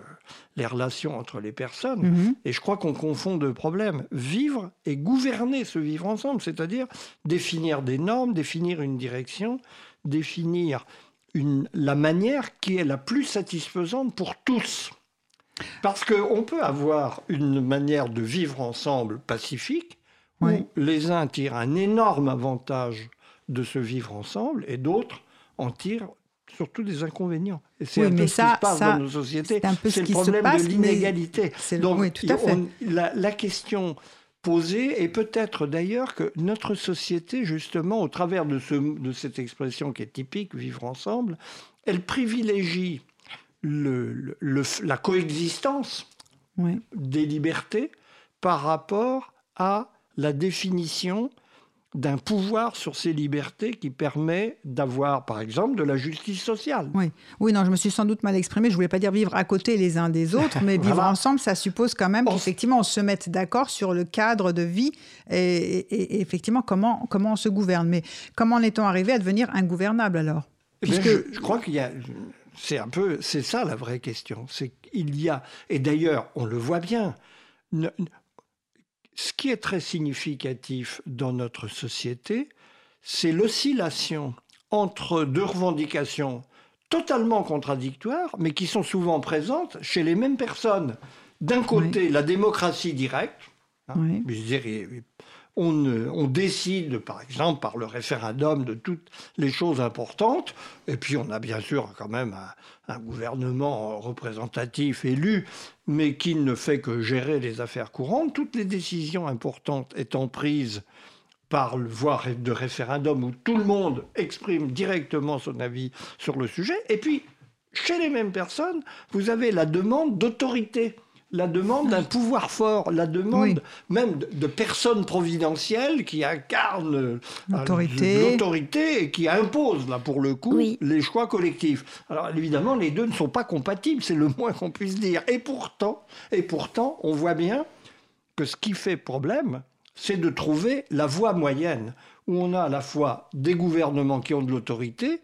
les relations entre les personnes. Mhm. Et je crois qu'on confond deux problèmes. Vivre et gouverner ce vivre ensemble, c'est-à-dire définir des normes, définir une direction, définir une, la manière qui est la plus satisfaisante pour tous. Parce qu'on peut avoir une manière de vivre ensemble pacifique, Oui. où les uns tirent un énorme avantage de ce vivre ensemble et d'autres en tirent surtout des inconvénients. Et c'est Oui, un peu mais ce ça- qui se passe ça, dans nos sociétés. c'est un peu ce C'est le problème passe, de l'inégalité. c'est le- Donc, oui, tout à fait. on- la, la question posée est peut-être d'ailleurs que notre société, justement, au travers de, ce, de cette expression qui est typique, vivre ensemble, elle privilégie le- le- le- la coexistence Oui. des libertés par rapport à la définition d'un pouvoir sur ces libertés qui permet d'avoir, par exemple, de la justice sociale. Oui. oui, non, je me suis sans doute mal exprimée. Je voulais pas dire vivre à côté les uns des autres, mais *laughs* vivre Voilà. ensemble, ça suppose quand même qu'effectivement on se mette d'accord sur le cadre de vie et, et- et effectivement comment, comment on se gouverne. Mais comment en est-on arrivé à devenir ingouvernable alors? Eh Puisque- je, je crois qu'il y a, c'est un peu, c'est ça la vraie question. C'est qu'il y a, et d'ailleurs, on le voit bien. Ce qui est très significatif dans notre société, c'est l'oscillation entre deux revendications totalement contradictoires, mais qui sont souvent présentes chez les mêmes personnes. D'un côté, la démocratie directe, hein, Oui. je veux dire, et- on, décide, par exemple, par le référendum de toutes les choses importantes, et puis on a bien sûr quand même un, un gouvernement représentatif élu, mais qui ne fait que gérer les affaires courantes, toutes les décisions importantes étant prises par le voie de référendum où tout le monde exprime directement son avis sur le sujet. Et puis, chez les mêmes personnes, vous avez la demande d'autorité, la demande d'un pouvoir fort, la demande Oui. même de, de personnes providentielles qui incarnent euh, L'autorité. et qui imposent, là, pour le coup, Oui. les choix collectifs. Alors, évidemment, les deux ne sont pas compatibles, c'est le moins qu'on puisse dire. Et pourtant, et pourtant, on voit bien que ce qui fait problème, c'est de trouver la voie moyenne, où on a à la fois des gouvernements qui ont de l'autorité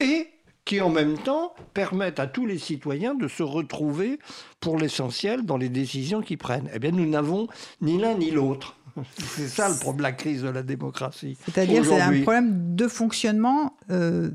et qui en même temps permettent à tous les citoyens de se retrouver pour l'essentiel dans les décisions qu'ils prennent. Eh bien, nous n'avons ni l'un ni l'autre. *laughs* C'est ça le problème, la crise de la démocratie. C'est-à-dire c'est un problème de fonctionnement euh,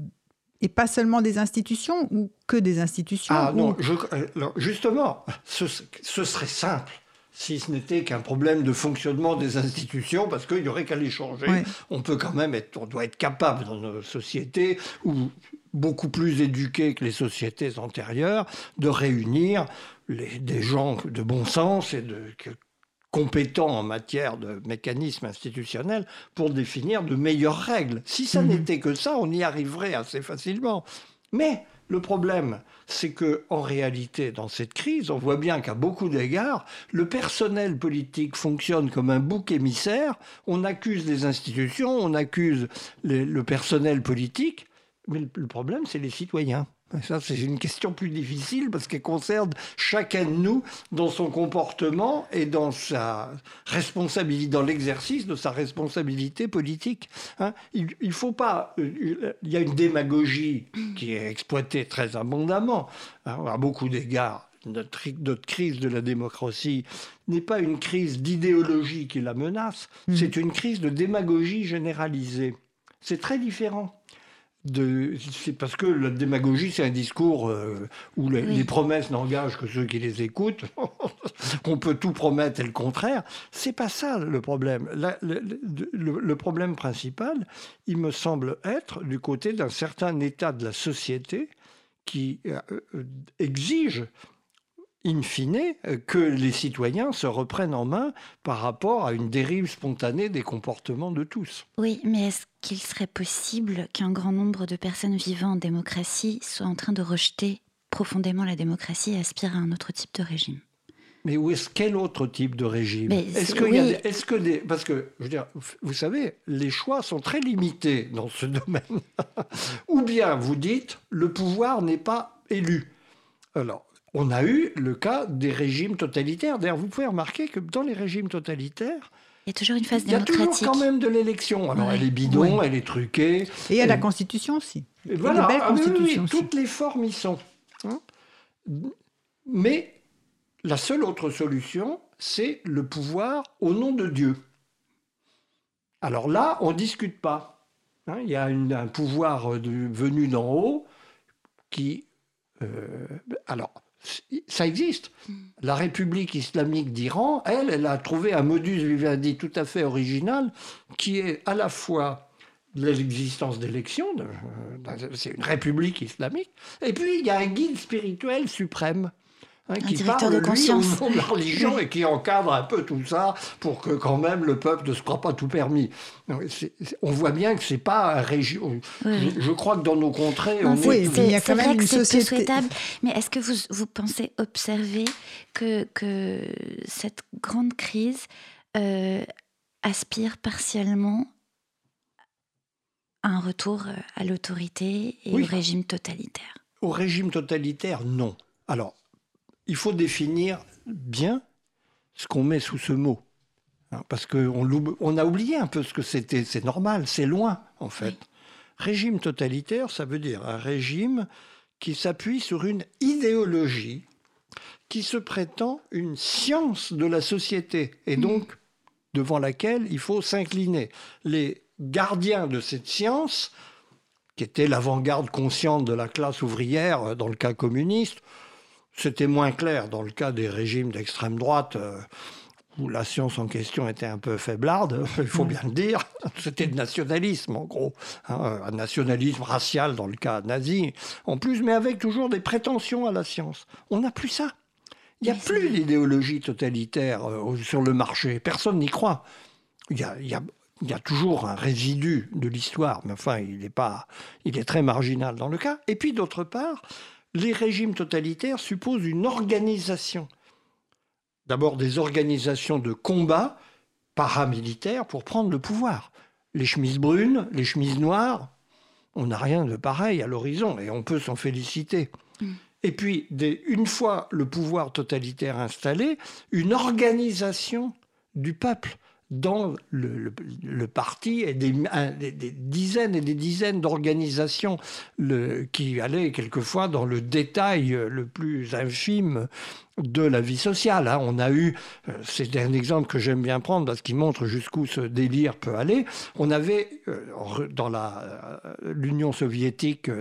et pas seulement des institutions ou que des institutions. Ah ou- non, je- euh, alors, justement, ce, ce serait simple si ce n'était qu'un problème de fonctionnement des institutions, parce qu'il n'y aurait qu'à les changer. Oui. On peut quand même être, on doit être capable dans nos sociétés, ou beaucoup plus éduqués que les sociétés antérieures, de réunir les- des gens de bon sens et de compétents en matière de mécanismes institutionnels pour définir de meilleures règles. Si ça Mhm. n'était que ça, on y arriverait assez facilement. Mais le problème, c'est que en réalité, dans cette crise, on voit bien qu'à beaucoup d'égards, le personnel politique fonctionne comme un bouc émissaire. On accuse les institutions, on accuse les- le personnel politique, mais le, problème, c'est les citoyens. Ça, c'est une question plus difficile parce qu'elle concerne chacun de nous dans son comportement et dans sa responsabilité, dans l'exercice de sa responsabilité politique. hein. il, il faut pas. Il y a une démagogie qui est exploitée très abondamment hein, à beaucoup d'égards. Notre, notre crise de la démocratie n'est pas une crise d'idéologie qui la menace, c'est une crise de démagogie généralisée. C'est très différent. C'est parce que la démagogie, c'est un discours euh, où les, Oui. les promesses n'engagent que ceux qui les écoutent. *laughs* On peut tout promettre et le contraire. C'est pas ça le problème. La- le, le- le problème principal, il me semble être du côté d'un certain état de la société qui euh, euh, exige in fine, euh, que les citoyens se reprennent en main par rapport à une dérive spontanée des comportements de tous. Oui, mais est-ce qu'il serait possible qu'un grand nombre de personnes vivant en démocratie soient en train de rejeter profondément la démocratie et aspirent à un autre type de régime? Mais où est-ce quel autre type de régime? Est-ce que, y a des- est-ce que des, parce que je veux dire, vous savez, les choix sont très limités dans ce *laughs* domaine. Ou bien vous dites le pouvoir n'est pas élu. Alors, on a eu le cas des régimes totalitaires. D'ailleurs, vous pouvez remarquer que dans les régimes totalitaires, Il y a toujours une phase il y a toujours démocratique. quand même de l'élection. Alors, Ouais. elle est bidon, Ouais. elle est truquée. Et il y a la Constitution aussi. Et voilà, ah oui, oui, oui, constitutions aussi. toutes les formes y sont. hein. Mais la seule autre solution, c'est le pouvoir au nom de Dieu. Alors là, on ne discute pas. hein. Il y a une- un pouvoir euh, de- venu d'en haut qui... euh, alors, ça existe. La République islamique d'Iran, elle, elle a trouvé un modus vivendi tout à fait original qui est à la fois l'existence d'élections, euh, c'est une république islamique, et puis il y a un guide spirituel suprême. Hein, qui directeur parle, de lui, conscience. au nom de la religion et qui encadre un peu tout ça pour que quand même le peuple ne se croit pas tout permis. Donc, c'est- c'est- on voit bien que c'est pas un régime. Oui, Je, crois que dans nos contrées, Non, on est mais il y a quand vrai même que peu société- souhaitable, mais est-ce que vous, vous pensez observer que, que cette grande crise euh, aspire partiellement à un retour euh, à l'autorité et Oui. au régime totalitaire? Au régime totalitaire, non. Alors, il faut définir bien ce qu'on met sous ce mot. Hein, parce qu'on on a oublié un peu ce que c'était. C'est normal, c'est loin, en fait. Régime totalitaire, ça veut dire un régime qui s'appuie sur une idéologie qui se prétend une science de la société et donc devant laquelle il faut s'incliner. Les gardiens de cette science, qui était l'avant-garde consciente de la classe ouvrière euh, dans le cas communiste, c'était moins clair dans le cas des régimes d'extrême droite. euh, où la science en question était un peu faiblarde, *laughs* il faut bien le dire. *laughs* C'était le nationalisme, en gros. hein, un nationalisme racial dans le cas nazi, en plus, mais avec toujours des prétentions à la science. On n'a plus ça. Il n'y a plus d'idéologie totalitaire euh, sur le marché. Personne n'y croit. Il y a, il y a- il y a toujours un résidu de l'histoire, mais enfin, il est, pas, il est très marginal dans le cas. Et puis, d'autre part, les régimes totalitaires supposent une organisation. D'abord, des organisations de combat paramilitaires pour prendre le pouvoir. Les chemises brunes, les chemises noires, on n'a rien de pareil à l'horizon et on peut s'en féliciter. Et puis, des- une fois le pouvoir totalitaire installé, une organisation du peuple dans le, parti et des, dizaines et des dizaines d'organisations qui allaient quelquefois dans le détail le plus infime de la vie sociale. hein. On a eu, euh, c'est un exemple que j'aime bien prendre parce qu'il montre jusqu'où ce délire peut aller. On avait euh, dans la, euh, l'Union soviétique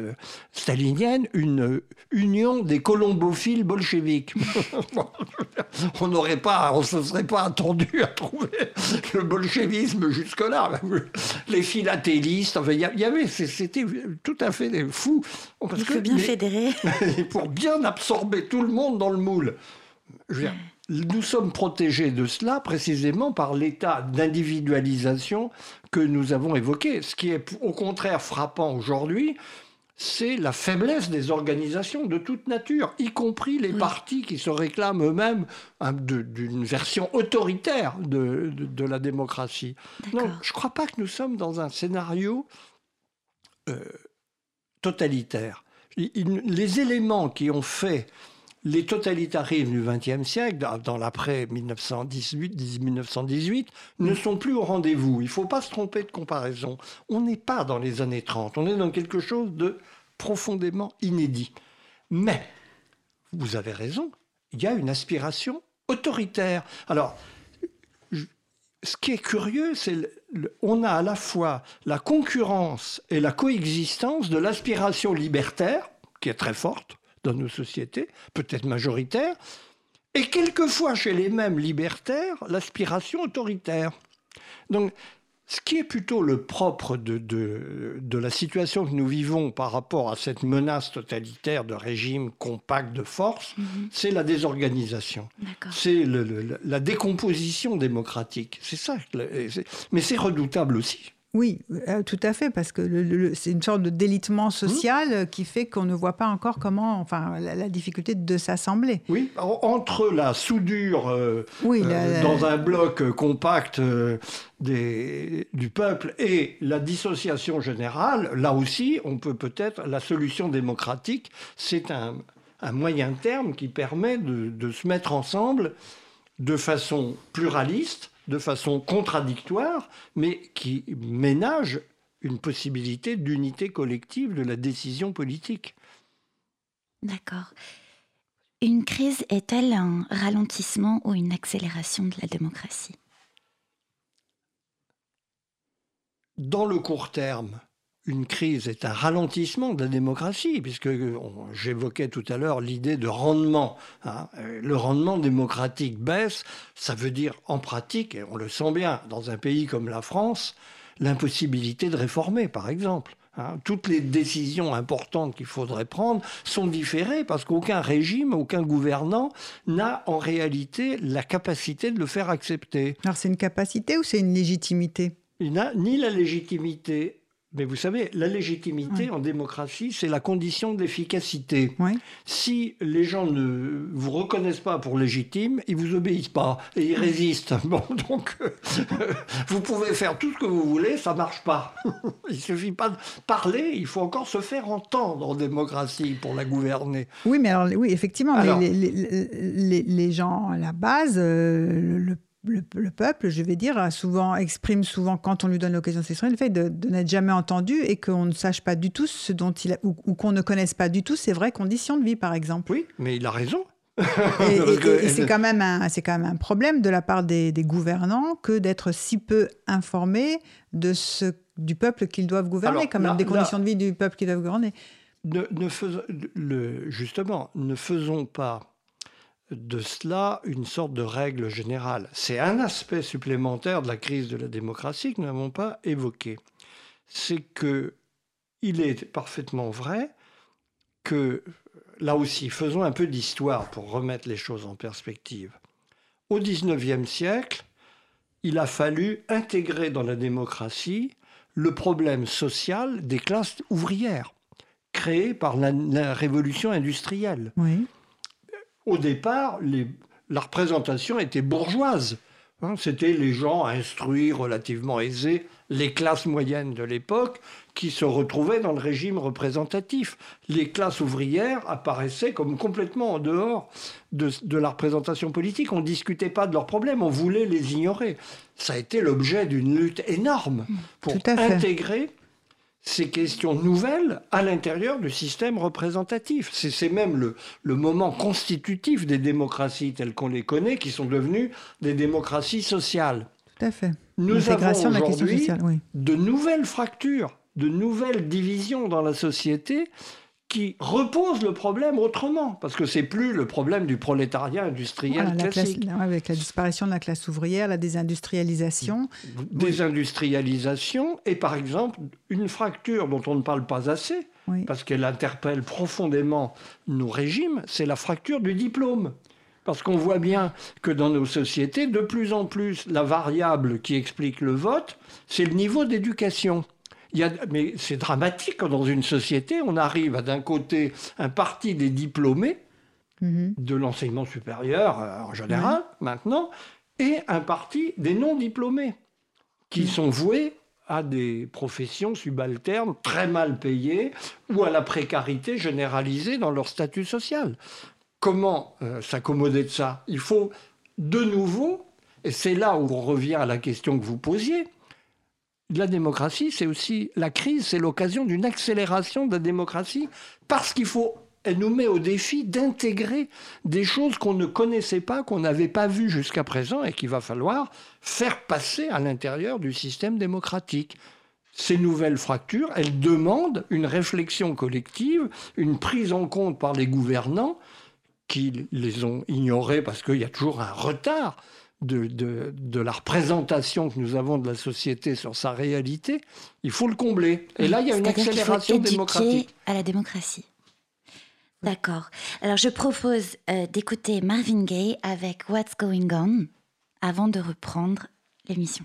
stalinienne une union des colombophiles bolcheviques. *laughs* On n'aurait pas, on se serait pas attendu à trouver le bolchevisme jusque-là. Les philatélistes, enfin, il y avait, c'était tout à fait fou. Parce Il que faut bien fédérer. *laughs* pour bien absorber tout le monde dans le moule. Je veux dire, nous sommes protégés de cela précisément par l'état d'individualisation que nous avons évoqué. Ce qui est au contraire frappant aujourd'hui, c'est la faiblesse des organisations de toute nature, y compris les Oui. partis qui se réclament eux-mêmes hein, d'une version autoritaire de, de- de la démocratie. Non, je ne crois pas que nous sommes dans un scénario euh, totalitaire. Il- il- Les éléments qui ont fait les totalitarismes du XXe siècle, dans- l'après 1918, 1918, ne sont plus au rendez-vous. Il ne faut pas se tromper de comparaison. On n'est pas dans les années 30, on est dans quelque chose de profondément inédit. Mais, vous avez raison, il y a une aspiration autoritaire. Alors, ce qui est curieux, c'est le- le- on a à la fois la concurrence et la coexistence de l'aspiration libertaire, qui est très forte dans nos sociétés, peut-être majoritaire, et quelquefois chez les mêmes libertaires, l'aspiration autoritaire. Donc, ce qui est plutôt le propre de, de, de la situation que nous vivons par rapport à cette menace totalitaire de régime compact de force, Mhm. c'est la désorganisation. C'est la décomposition démocratique. C'est ça. Mais c'est redoutable aussi. Oui, euh, tout à fait, parce que c'est une sorte de délitement social euh, qui fait qu'on ne voit pas encore comment, enfin, la, la difficulté de s'assembler. Oui, en- entre la soudure euh, Oui, euh, la- la- dans un bloc compact euh, des- du peuple et la dissociation générale, là aussi, on peut peut-être, la solution démocratique, c'est un, un moyen terme qui permet de, de se mettre ensemble de façon pluraliste, de façon contradictoire, mais qui ménage une possibilité d'unité collective de la décision politique. D'accord. Une crise est-elle un ralentissement ou une accélération de la démocratie? Dans le court terme, une crise est un ralentissement de la démocratie, puisque on- j'évoquais tout à l'heure l'idée de rendement. hein. Euh, Le rendement démocratique baisse, ça veut dire en pratique, et on le sent bien, dans un pays comme la France, l'impossibilité de réformer, par exemple. hein. Toutes les décisions importantes qu'il faudrait prendre sont différées parce qu'aucun régime, aucun gouvernant n'a en réalité la capacité de le faire accepter. Alors, c'est une capacité ou c'est une légitimité? Il n'a ni la légitimité, mais vous savez, la légitimité en démocratie, c'est la condition d'efficacité. Oui. Si les gens ne vous reconnaissent pas pour légitime, ils vous obéissent pas et ils résistent. *laughs* Bon, donc euh, vous pouvez faire tout ce que vous voulez, ça marche pas. *laughs* il suffit pas de parler, il faut encore se faire entendre en démocratie pour la gouverner. Oui, mais alors, oui, effectivement, Alors- mais les, les- les- les gens à la base, euh, le, le- le peuple, je vais dire, souvent, exprime souvent, quand on lui donne l'occasion de s'exprimer, le fait de, de n'être jamais entendu et qu'on ne sache pas du tout ce dont il a, ou, ou qu'on ne connaisse pas du tout ses vraies conditions de vie, par exemple. Oui, mais il a raison. Et, *laughs* c'est quand, même un- c'est quand même un problème de la part des, des gouvernants que d'être si peu informés de ce, du peuple qu'ils doivent gouverner, Alors, quand même, là- des là- conditions de vie du peuple qu'ils doivent gouverner. ne, ne faisons, le, justement, ne faisons pas de cela une sorte de règle générale. C'est un aspect supplémentaire de la crise de la démocratie que nous n'avons pas évoqué. C'est que il est parfaitement vrai que, là aussi, faisons un peu d'histoire pour remettre les choses en perspective. Au XIXe siècle, il a fallu intégrer dans la démocratie le problème social des classes ouvrières créé par la, la révolution industrielle. Oui. Au départ, les- la représentation était bourgeoise. Hein, C'était les gens instruits, relativement aisés, les classes moyennes de l'époque, qui se retrouvaient dans le régime représentatif. Les classes ouvrières apparaissaient comme complètement en dehors de, de la représentation politique. On ne discutait pas de leurs problèmes, on voulait les ignorer. Ça a été l'objet d'une lutte énorme pour à fait. intégrer ces questions nouvelles à l'intérieur du système représentatif. C'est même le, le moment constitutif des démocraties telles qu'on les connaît, qui sont devenues des démocraties sociales. Tout à fait. Nous avons aujourd'hui oui. de nouvelles fractures, de nouvelles divisions dans la société qui reposent le problème autrement, parce que c'est plus le problème du prolétariat industriel Voilà, la classe- classique. avec la disparition de la classe ouvrière, la désindustrialisation. désindustrialisation et par exemple une fracture dont on ne parle pas assez, Oui. parce qu'elle interpelle profondément nos régimes, c'est la fracture du diplôme. Parce qu'on voit bien que dans nos sociétés, de plus en plus, la variable qui explique le vote, c'est le niveau d'éducation. Il y a, mais c'est dramatique quand dans une société, on arrive à d'un côté un parti des diplômés, Mhm. de l'enseignement supérieur euh, en général maintenant, et un parti des non-diplômés, qui sont voués à des professions subalternes très mal payées ou à la précarité généralisée dans leur statut social. Comment euh, s'accommoder de ça? Il faut de nouveau, et c'est là où on revient à la question que vous posiez, la démocratie, c'est aussi la crise, c'est l'occasion d'une accélération de la démocratie parce qu'il faut, elle nous met au défi d'intégrer des choses qu'on ne connaissait pas, qu'on n'avait pas vues jusqu'à présent et qu'il va falloir faire passer à l'intérieur du système démocratique. Ces nouvelles fractures, elles demandent une réflexion collective, une prise en compte par les gouvernants qui les ont ignorées parce qu'il y a toujours un retard de, de- de la représentation que nous avons de la société sur sa réalité, il faut le combler. Et là, il y a une accélération démocratique. à la démocratie. D'accord. Alors je propose euh, d'écouter Marvin Gaye avec What's Going On avant de reprendre l'émission.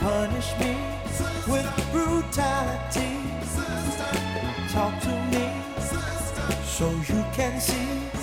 Punish me with brutality. Talk to me so you can see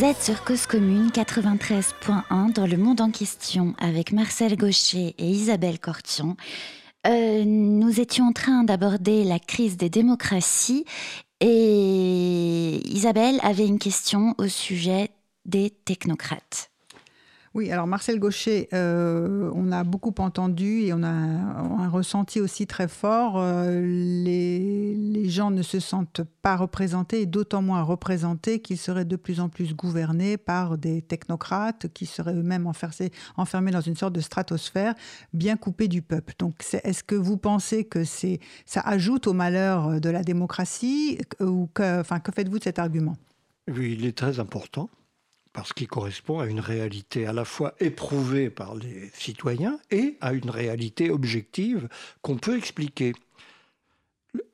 Vous êtes sur Cause Commune 93.1 dans le monde en question avec Marcel Gaucher et Isabelle Cortian. Euh, nous étions en train d'aborder la crise des démocraties et Isabelle avait une question au sujet des technocrates. Oui, alors Marcel Gaucher, euh, on a beaucoup entendu et on a un ressenti aussi très fort. euh, les, gens ne se sentent pas représentés et d'autant moins représentés qu'ils seraient de plus en plus gouvernés par des technocrates qui seraient eux-mêmes enfermés dans une sorte de stratosphère bien coupée du peuple. Donc, est-ce que vous pensez que ça ajoute au malheur de la démocratie ou que, enfin, que faites-vous de cet argument? Oui, il est très important parce qu'il correspond à une réalité à la fois éprouvée par les citoyens et à une réalité objective qu'on peut expliquer.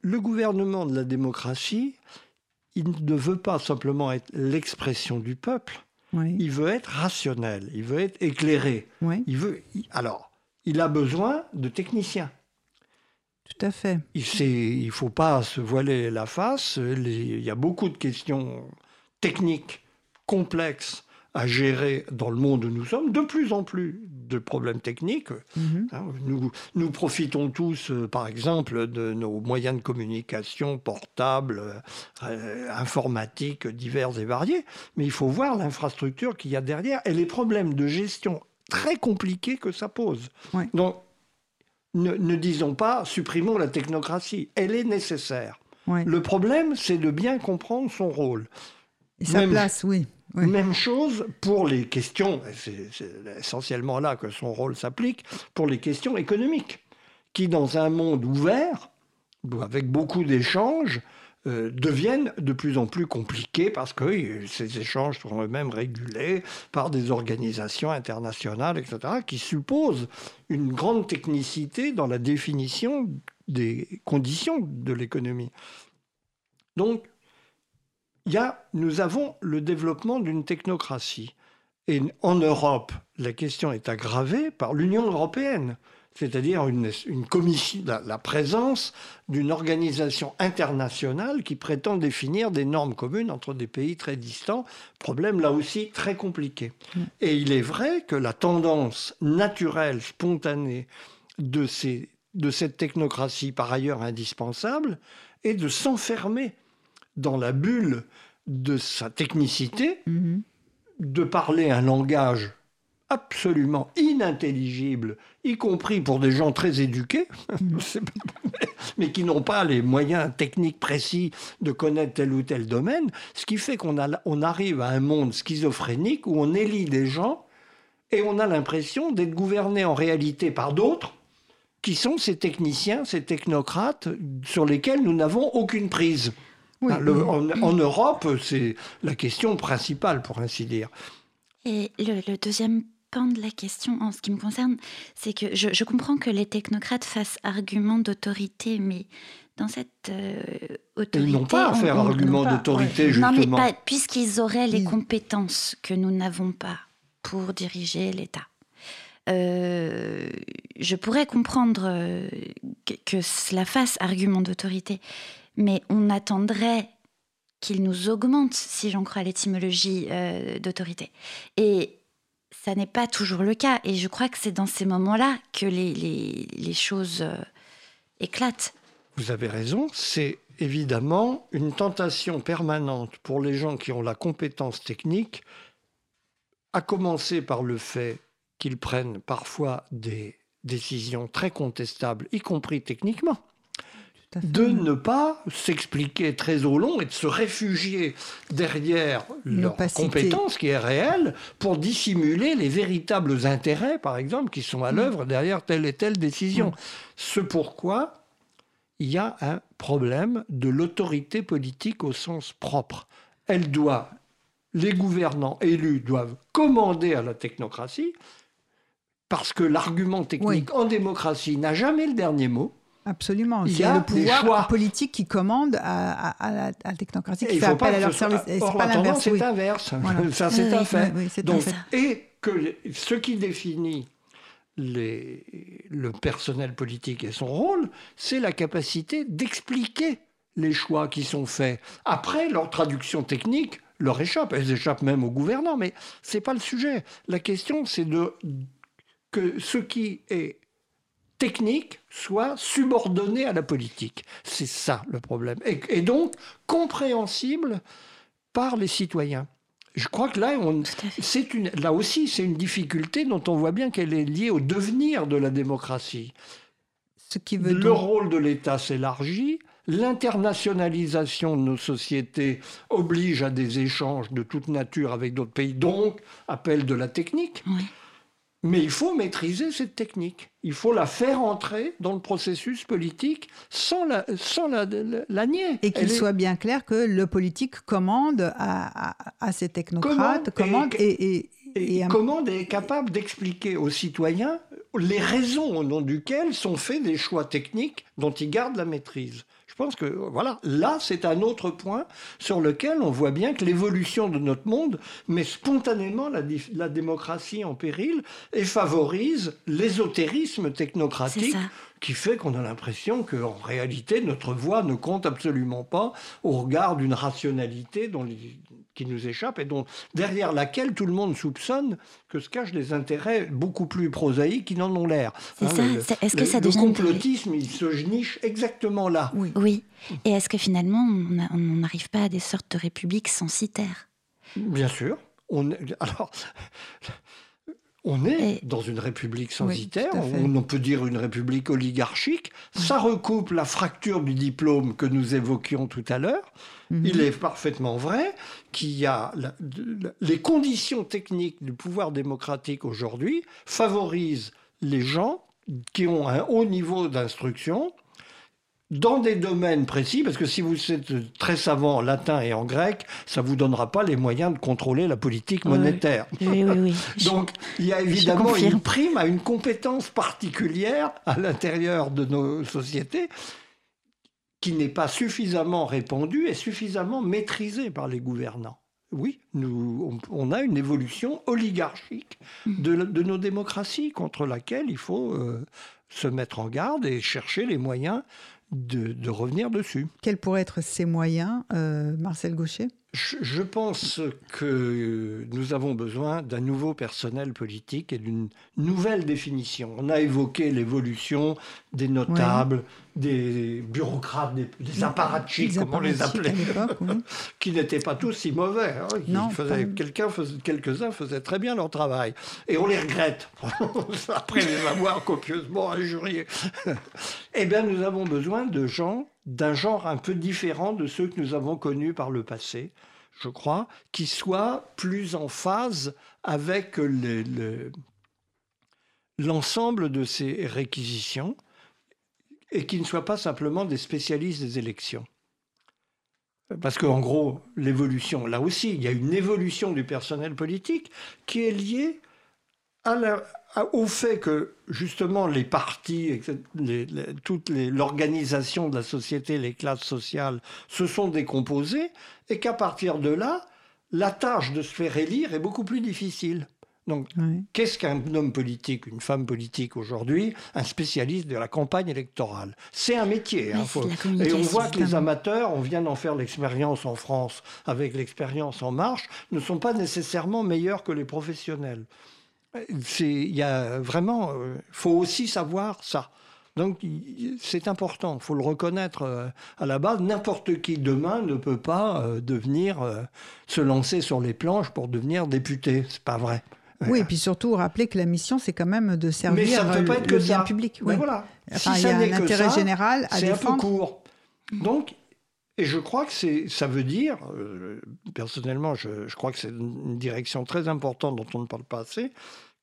Le- gouvernement de la démocratie, il ne veut pas simplement être l'expression du peuple, Oui, il veut être rationnel, il veut être éclairé. oui, Il veut, alors, il a besoin de techniciens. tout à fait. Il ne faut pas se voiler la face. Il y a beaucoup de questions techniques complexes à gérer dans le monde où nous sommes. De plus en plus de problèmes techniques. Mhm. Hein, Nous, nous profitons tous, euh, par exemple, de nos moyens de communication portables, euh, informatiques divers et variés. Mais il faut voir l'infrastructure qu'il y a derrière et les problèmes de gestion très compliqués que ça pose. Ouais. Donc, ne, ne disons pas supprimons la technocratie. Elle est nécessaire. Ouais. Le problème, c'est de bien comprendre son rôle. Et sa Même- place, oui. Même chose pour les questions, c'est essentiellement là que son rôle s'applique, pour les questions économiques, qui dans un monde ouvert, ou avec beaucoup d'échanges, euh, deviennent de plus en plus compliqués parce que ces échanges sont eux-mêmes régulés par des organisations internationales, etc., qui supposent une grande technicité dans la définition des conditions de l'économie. Donc, il y a, nous avons le développement d'une technocratie. Et en Europe, la question est aggravée par l'Union européenne, c'est-à-dire une, la, présence d'une organisation internationale qui prétend définir des normes communes entre des pays très distants. Problème là aussi très compliqué. Et il est vrai que la tendance naturelle, spontanée de cette technocratie, par ailleurs indispensable, est de s'enfermer dans la bulle de sa technicité, Mhm. de parler un langage absolument inintelligible, y compris pour des gens très éduqués, *laughs* C'est- mais qui n'ont pas les moyens techniques précis de connaître tel ou tel domaine, ce qui fait qu'on on arrive à un monde schizophrénique où on élit des gens et on a l'impression d'être gouverné en réalité par d'autres qui sont ces techniciens, ces technocrates sur lesquels nous n'avons aucune prise. Oui, le- oui. en, en Europe, c'est la question principale, pour ainsi dire. Et le, le deuxième pan de la question, en ce qui me concerne, c'est que je, je comprends que les technocrates fassent argument d'autorité, mais dans cette euh, Et autorité... ils n'ont pas à faire on- argument d'autorité, Non, mais justement. pas, puisqu'ils auraient les compétences que nous n'avons pas pour diriger l'État. Euh, je pourrais comprendre euh, que, que cela fasse argument d'autorité, mais on attendrait qu'il nous augmente, si j'en crois l'étymologie euh, d'autorité. Et ça n'est pas toujours le cas. Et je crois que c'est dans ces moments-là que les, choses euh, éclatent. Vous avez raison, c'est évidemment une tentation permanente pour les gens qui ont la compétence technique, à commencer par le fait qu'ils prennent parfois des décisions très contestables, y compris techniquement. De ne pas s'expliquer très au long et de se réfugier derrière Une leur opacité. compétence qui est réelle pour dissimuler les véritables intérêts, par exemple, qui sont à Mm. l'œuvre derrière telle et telle décision. Ce pourquoi il y a un problème de l'autorité politique au sens propre. Elle doit, les gouvernants élus doivent commander à la technocratie, parce que l'argument technique en démocratie n'a jamais le dernier mot. Absolument. Il y a le pouvoir choix. politique qui commande à, à- à la, à technocratie, qui fait appel à leur ce service. C'est pas l'inverse, est oui. inverse. *laughs* Voilà. Ça, c'est Oui, un oui, fait. oui, c'est un Donc, et que ce qui définit les- le personnel politique et son rôle, c'est la capacité d'expliquer les choix qui sont faits. Après, leur traduction technique leur échappe. Elles échappent même aux gouvernants, mais c'est pas le sujet. La question, c'est de que ce qui est technique soit subordonné à la politique. C'est ça le problème. Et, et donc compréhensible par les citoyens. Je crois que là, c'est une, là aussi, c'est une difficulté dont on voit bien qu'elle est liée au devenir de la démocratie. Ce qui veut Le rôle de l'État s'élargit, l'internationalisation de nos sociétés oblige à des échanges de toute nature avec d'autres pays, donc appelle de la technique. Oui. Mais il faut maîtriser cette technique. Il faut la faire entrer dans le processus politique sans la, sans la, la, la nier. Et qu'il est- soit bien clair que le politique commande à, à- à ces technocrates, Commande commande et- et, et, Et et un- commande est capable d'expliquer aux citoyens les raisons au nom duquel sont faits des choix techniques dont ils gardent la maîtrise. Je pense que voilà, là c'est un autre point sur lequel on voit bien que l'évolution de notre monde met spontanément la, démocratie en péril et favorise l'ésotérisme technocratique qui fait qu'on a l'impression qu'en réalité, notre voix ne compte absolument pas au regard d'une rationalité dont les- qui nous échappe et dont, derrière laquelle tout le monde soupçonne que se cachent des intérêts beaucoup plus prosaïques qui n'en ont l'air. C'est ça, le- c'est- est-ce que ça le complotisme, il se niche exactement là. oui. Oui. Et est-ce que finalement, on n'arrive pas à des sortes de républiques censitaires? Bien sûr. On, alors, On est Et- dans une république Oui, censitaire, fait. on peut dire une république oligarchique. Ça recoupe la fracture du diplôme que nous évoquions tout à l'heure. Mhm. Il est parfaitement vrai qu'il y a la- les conditions techniques du pouvoir démocratique aujourd'hui favorisent les gens qui ont un haut niveau d'instruction dans des domaines précis, parce que si vous êtes très savant en latin et en grec, ça vous donnera pas les moyens de contrôler la politique monétaire. Oui, oui, oui. *laughs* Donc, il y a évidemment une prime à une compétence particulière à l'intérieur de nos sociétés qui n'est pas suffisamment répandue et suffisamment maîtrisée par les gouvernants. Oui, nous, on, on a une évolution oligarchique de, de nos démocraties contre laquelle il faut euh, se mettre en garde et chercher les moyens de, revenir dessus. Quels pourraient être ces moyens, euh, Marcel Gaucher? Je, pense que nous avons besoin d'un nouveau personnel politique et d'une nouvelle définition. On a évoqué l'évolution des notables, des bureaucrates, des, des apparatchiks, comme on les appelait, oui. *laughs* qui n'étaient pas tous si mauvais. hein. Faisaient- quelqu'un faisait- Quelques-uns faisaient très bien leur travail. Et on les regrette, *laughs* après les avoir copieusement injuriés. *laughs* eh bien, nous avons besoin de gens d'un genre un peu différent de ceux que nous avons connus par le passé, je crois, qui soient plus en phase avec l'ensemble de ces réquisitions et qui ne soient pas simplement des spécialistes des élections. Parce qu'en gros, l'évolution, là aussi, il y a une évolution du personnel politique qui est liée à la- au fait que, justement, les partis, etc., les- les- toute l'organisation de la société, les classes sociales se sont décomposées et qu'à partir de là, la tâche de se faire élire est beaucoup plus difficile. Donc. Qu'est-ce qu'un homme politique, une femme politique aujourd'hui Un spécialiste de la campagne électorale? C'est un métier. hein, faut- Et on voit que les amateurs, on vient d'en faire l'expérience en France avec l'expérience En Marche, ne sont pas nécessairement meilleurs que les professionnels. Il y a vraiment, euh, faut aussi savoir ça. Donc c'est important, il faut le reconnaître euh, à la base. N'importe qui demain ne peut pas euh, devenir, se lancer sur les planches pour devenir député. C'est pas vrai. Oui, et puis surtout rappeler que la mission, c'est quand même de servir Mais ça peut pas être le que bien ça. public. Mais oui. voilà. Enfin, si il y a un intérêt ça, général à c'est un peu court. Donc, et je crois que c'est, ça veut dire, euh, personnellement, je, je crois que c'est une direction très importante dont on ne parle pas assez,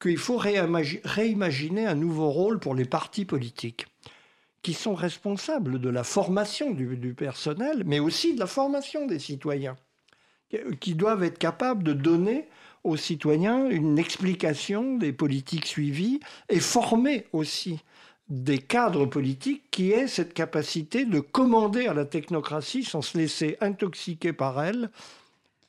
qu'il faut réimagi- réimaginer un nouveau rôle pour les partis politiques, qui sont responsables de la formation du, du personnel, mais aussi de la formation des citoyens, qui- qui doivent être capables de donner aux citoyens une explication des politiques suivies et former aussi des cadres politiques qui aient cette capacité de commander à la technocratie sans se laisser intoxiquer par elle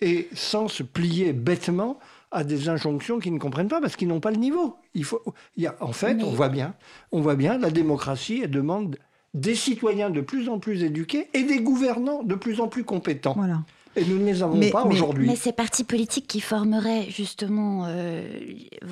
et sans se plier bêtement à des injonctions qu'ils ne comprennent pas parce qu'ils n'ont pas le niveau. Il faut, il y a, en fait, Mais- on voit bien, on voit bien, la démocratie elle demande des citoyens de plus en plus éduqués et des gouvernants de plus en plus compétents. Voilà. Et nous ne les avons Mais- pas aujourd'hui. Mais ces partis politiques qui formeraient justement, euh,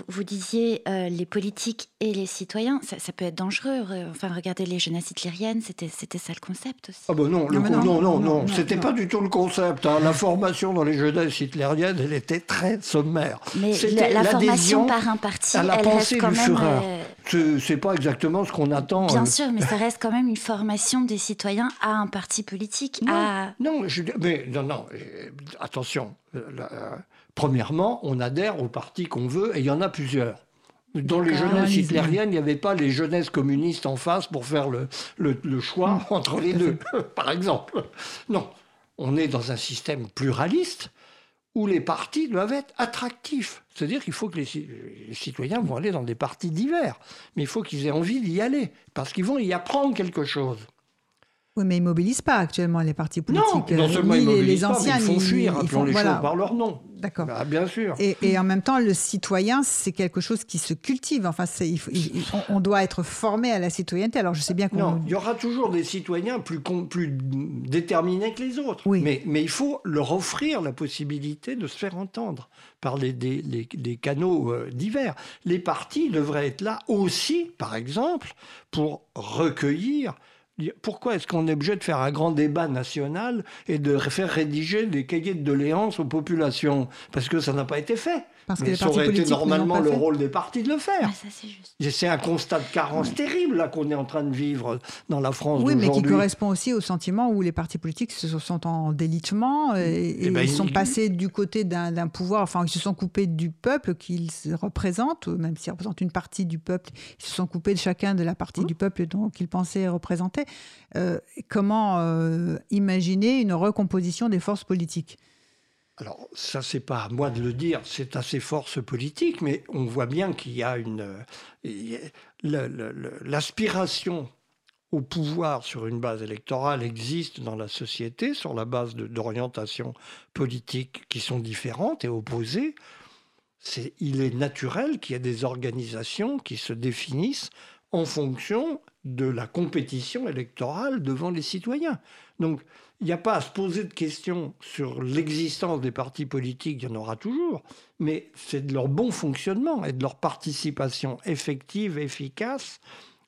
vous- disiez, euh, les politiques et les citoyens, ça, ça peut être dangereux. Re- Enfin, regardez les jeunesses hitlériennes, c'était c'était ça le concept aussi. Ah ben non, le Non, co- non, non, non, non, c'était pas du tout le concept. hein. La formation dans les jeunesses hitlériennes, elle était très sommaire. Mais la, formation par un parti, à la elle pensée reste du quand même. Euh, C'est c'est pas exactement ce qu'on attend. bien euh, sûr, mais ça reste quand même une formation des citoyens à un parti politique. Non, À... non, je, mais non, non. Euh, attention. euh, euh, premièrement, on adhère au parti qu'on veut, et il y en a plusieurs. Dans les jeunesses hitlériennes, il n'y avait pas les jeunesses communistes en face pour faire le, le- le choix *laughs* entre les deux, *laughs* par exemple. Non, on est dans un système pluraliste où les partis doivent être attractifs. C'est-à-dire qu'il faut que les, les citoyens vont aller dans des partis divers, mais il faut qu'ils aient envie d'y aller, parce qu'ils vont y apprendre quelque chose. Oui, mais ils mobilisent pas actuellement les partis politiques. Non, non Euh, seulement ils les, mobilisent les pas, mais anciens, ils font fuir, ils font- les voilà. choses par leur nom. D'accord. Bah, bien sûr. Et, et en même temps, le citoyen, c'est quelque chose qui se cultive. Enfin, c'est- il faut- il- il- on, on doit être formé à la citoyenneté. Alors, je sais bien qu'on. Non, il y aura toujours des citoyens plus, déterminés que les autres. Oui. Mais, mais il faut leur offrir la possibilité de se faire entendre par les, des, les- canaux euh, divers. Les partis devraient être là aussi, par exemple, pour recueillir Pourquoi est-ce qu'on est obligé de faire un grand débat national et de faire rédiger des cahiers de doléances aux populations? Parce que ça n'a pas été fait. Parce que Mais les ça partis aurait été normalement le fait. rôle des partis de le faire. Ça, c'est juste. Et C'est un constat de carence terrible là qu'on est en train de vivre dans la France Oui, mais qui correspond aussi au sentiment où les partis politiques se sont en délitement et, et Eh ben, ils sont passés du côté d'un pouvoir, enfin ils se sont coupés du peuple qu'ils représentent, ou même s'ils représentent une partie du peuple, ils se sont coupés de chacun de la partie du peuple dont qu'ils pensaient représenter. Euh, comment euh, imaginer une recomposition des forces politiques? Alors, ça, c'est pas à moi de le dire, c'est à ces forces politiques, mais on voit bien qu'il y a une. euh, L'aspiration au pouvoir sur une base électorale existe dans la société sur la base d'orientations politiques qui sont différentes et opposées. Il est naturel qu'il y ait des organisations qui se définissent en fonction de la compétition électorale devant les citoyens. Donc, il n'y a pas à se poser de questions sur l'existence des partis politiques, il y en aura toujours, mais c'est de leur bon fonctionnement et de leur participation effective, efficace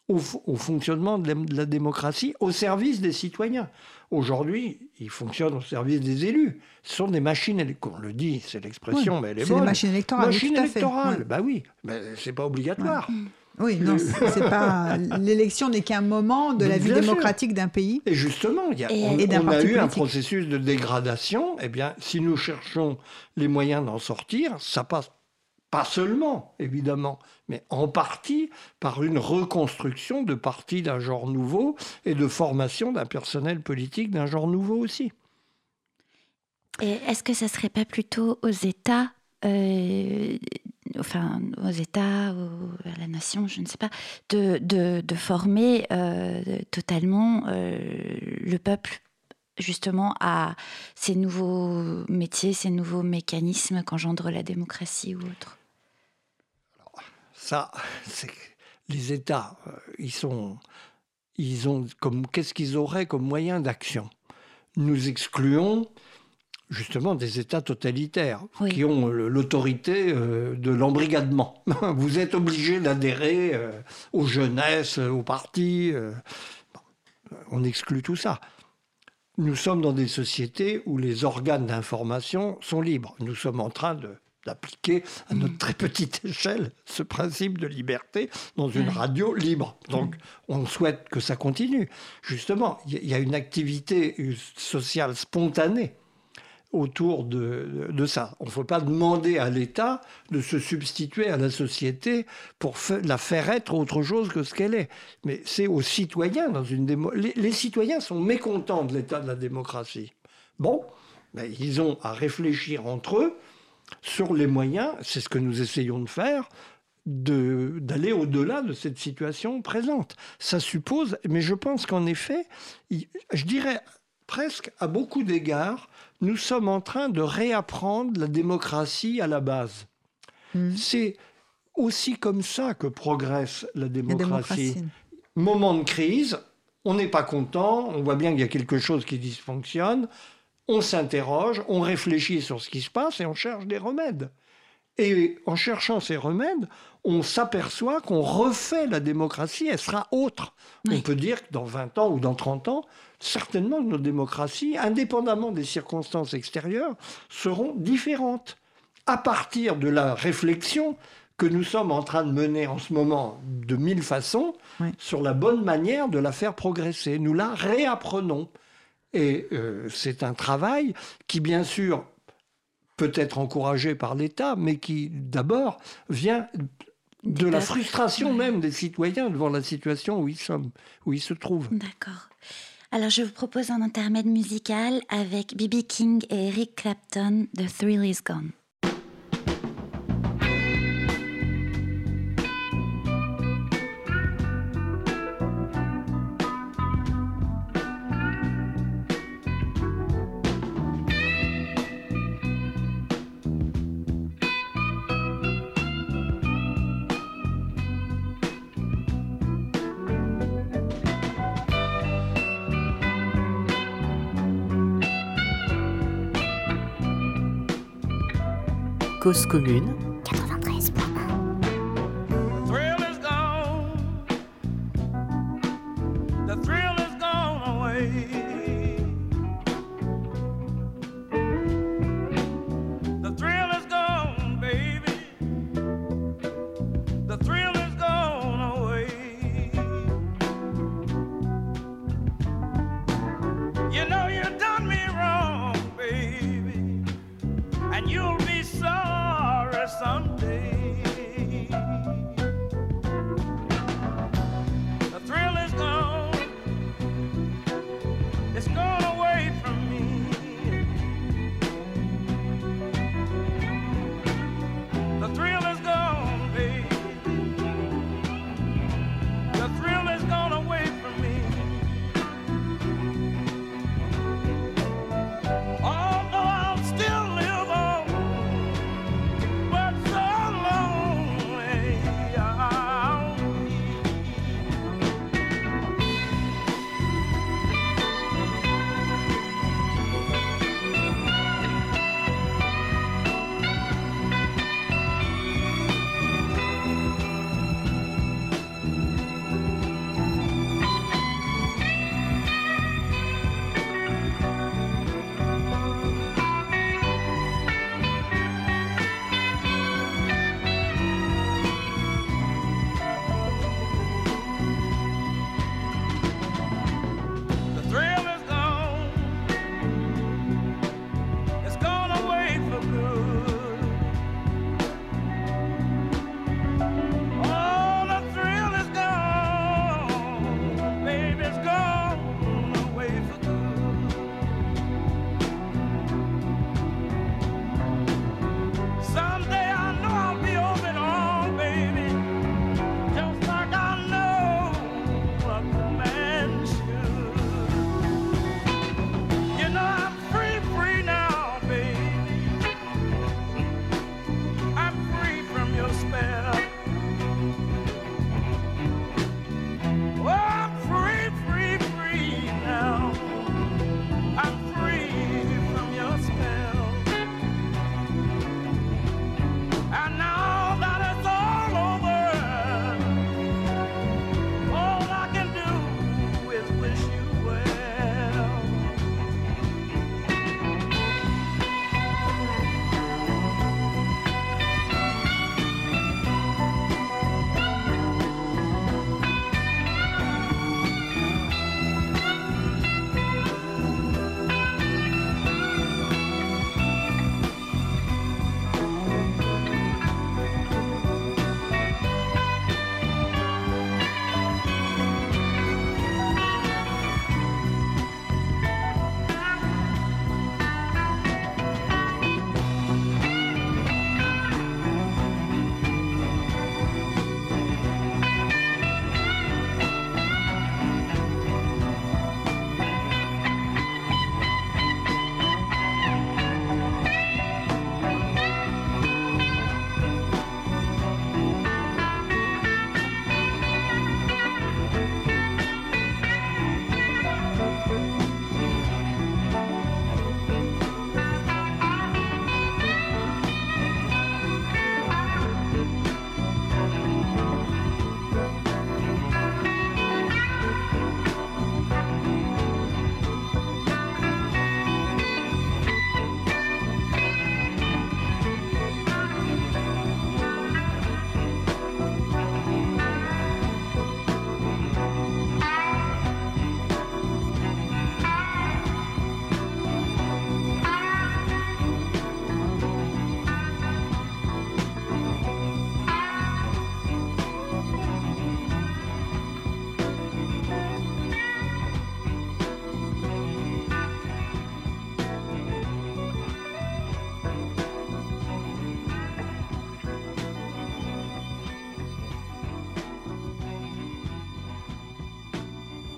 au, fonctionnement de la, de la démocratie au service des citoyens. Aujourd'hui, ils fonctionnent au service des élus. Ce sont des machines, on le dit, c'est l'expression, Oui, mais elle est c'est des bonne. machines électorales, oui, Machine tout à fait, électorale, oui. bah oui, mais c'est pas obligatoire. Oui, non, c'est c'est pas l'élection n'est qu'un moment de la vie Bien démocratique d'un pays. Et justement, il y a, Et- on, Et d'un on a eu un processus de dégradation. Eh bien, si nous cherchons les moyens d'en sortir, ça passe pas seulement, évidemment, mais en partie par une reconstruction de partis d'un genre nouveau et de formation d'un personnel politique d'un genre nouveau aussi. Et est-ce que ça serait pas plutôt aux États, euh, enfin aux États, à la nation, je ne sais pas, de, de, de former euh, totalement euh, le peuple justement à ces nouveaux métiers, ces nouveaux mécanismes qu'engendre la démocratie ou autre. Ça, c'est les États, euh, ils sont, ils ont comme qu'est-ce qu'ils auraient comme moyen d'action? Nous excluons justement des États totalitaires Oui. qui ont le- l'autorité euh, de l'embrigadement. *laughs* Vous êtes obligé d'adhérer euh, aux jeunesses, aux partis. euh. On exclut tout ça. Nous sommes dans des sociétés où les organes d'information sont libres. Nous sommes en train d'appliquer à notre très petite *laughs* échelle ce principe de liberté dans une Ouais. radio libre. Donc, on souhaite que ça continue. Justement, il y a- une activité euh, sociale spontanée autour de, ça. On ne faut pas demander à l'État de se substituer à la société pour la faire être autre chose que ce qu'elle est. Mais c'est aux citoyens dans une démo... les, citoyens sont mécontents de l'état de la démocratie. Bon, ils ont à réfléchir entre eux sur les moyens, c'est ce que nous essayons de faire, d'aller au-delà de cette situation présente. Ça suppose, mais je pense qu'en effet, je dirais presque à beaucoup d'égards, nous sommes en train de réapprendre la démocratie à la base. Mhm. C'est aussi comme ça que progresse la La démocratie. démocratie. Moment de crise, on n'est pas content, on voit bien qu'il y a quelque chose qui dysfonctionne, on s'interroge, on réfléchit sur ce qui se passe et on cherche des remèdes. Et en cherchant ces remèdes, on s'aperçoit qu'on refait la démocratie, elle sera autre. Oui. On peut dire que dans 20 ans ou dans 30 ans, certainement nos démocraties, indépendamment des circonstances extérieures, seront différentes. À partir de la réflexion que nous sommes en train de mener en ce moment de mille façons Oui. sur la bonne manière de la faire progresser. Nous la réapprenons. Et euh, c'est un travail qui, bien sûr, peut être encouragé par l'État, mais qui, d'abord, vient de la frustration même des citoyens devant la situation où ils, sont, où ils se trouvent. D'accord. Alors je vous propose un intermède musical avec B.B. King et Eric Clapton, The Thrill Is Gone. Cause commune,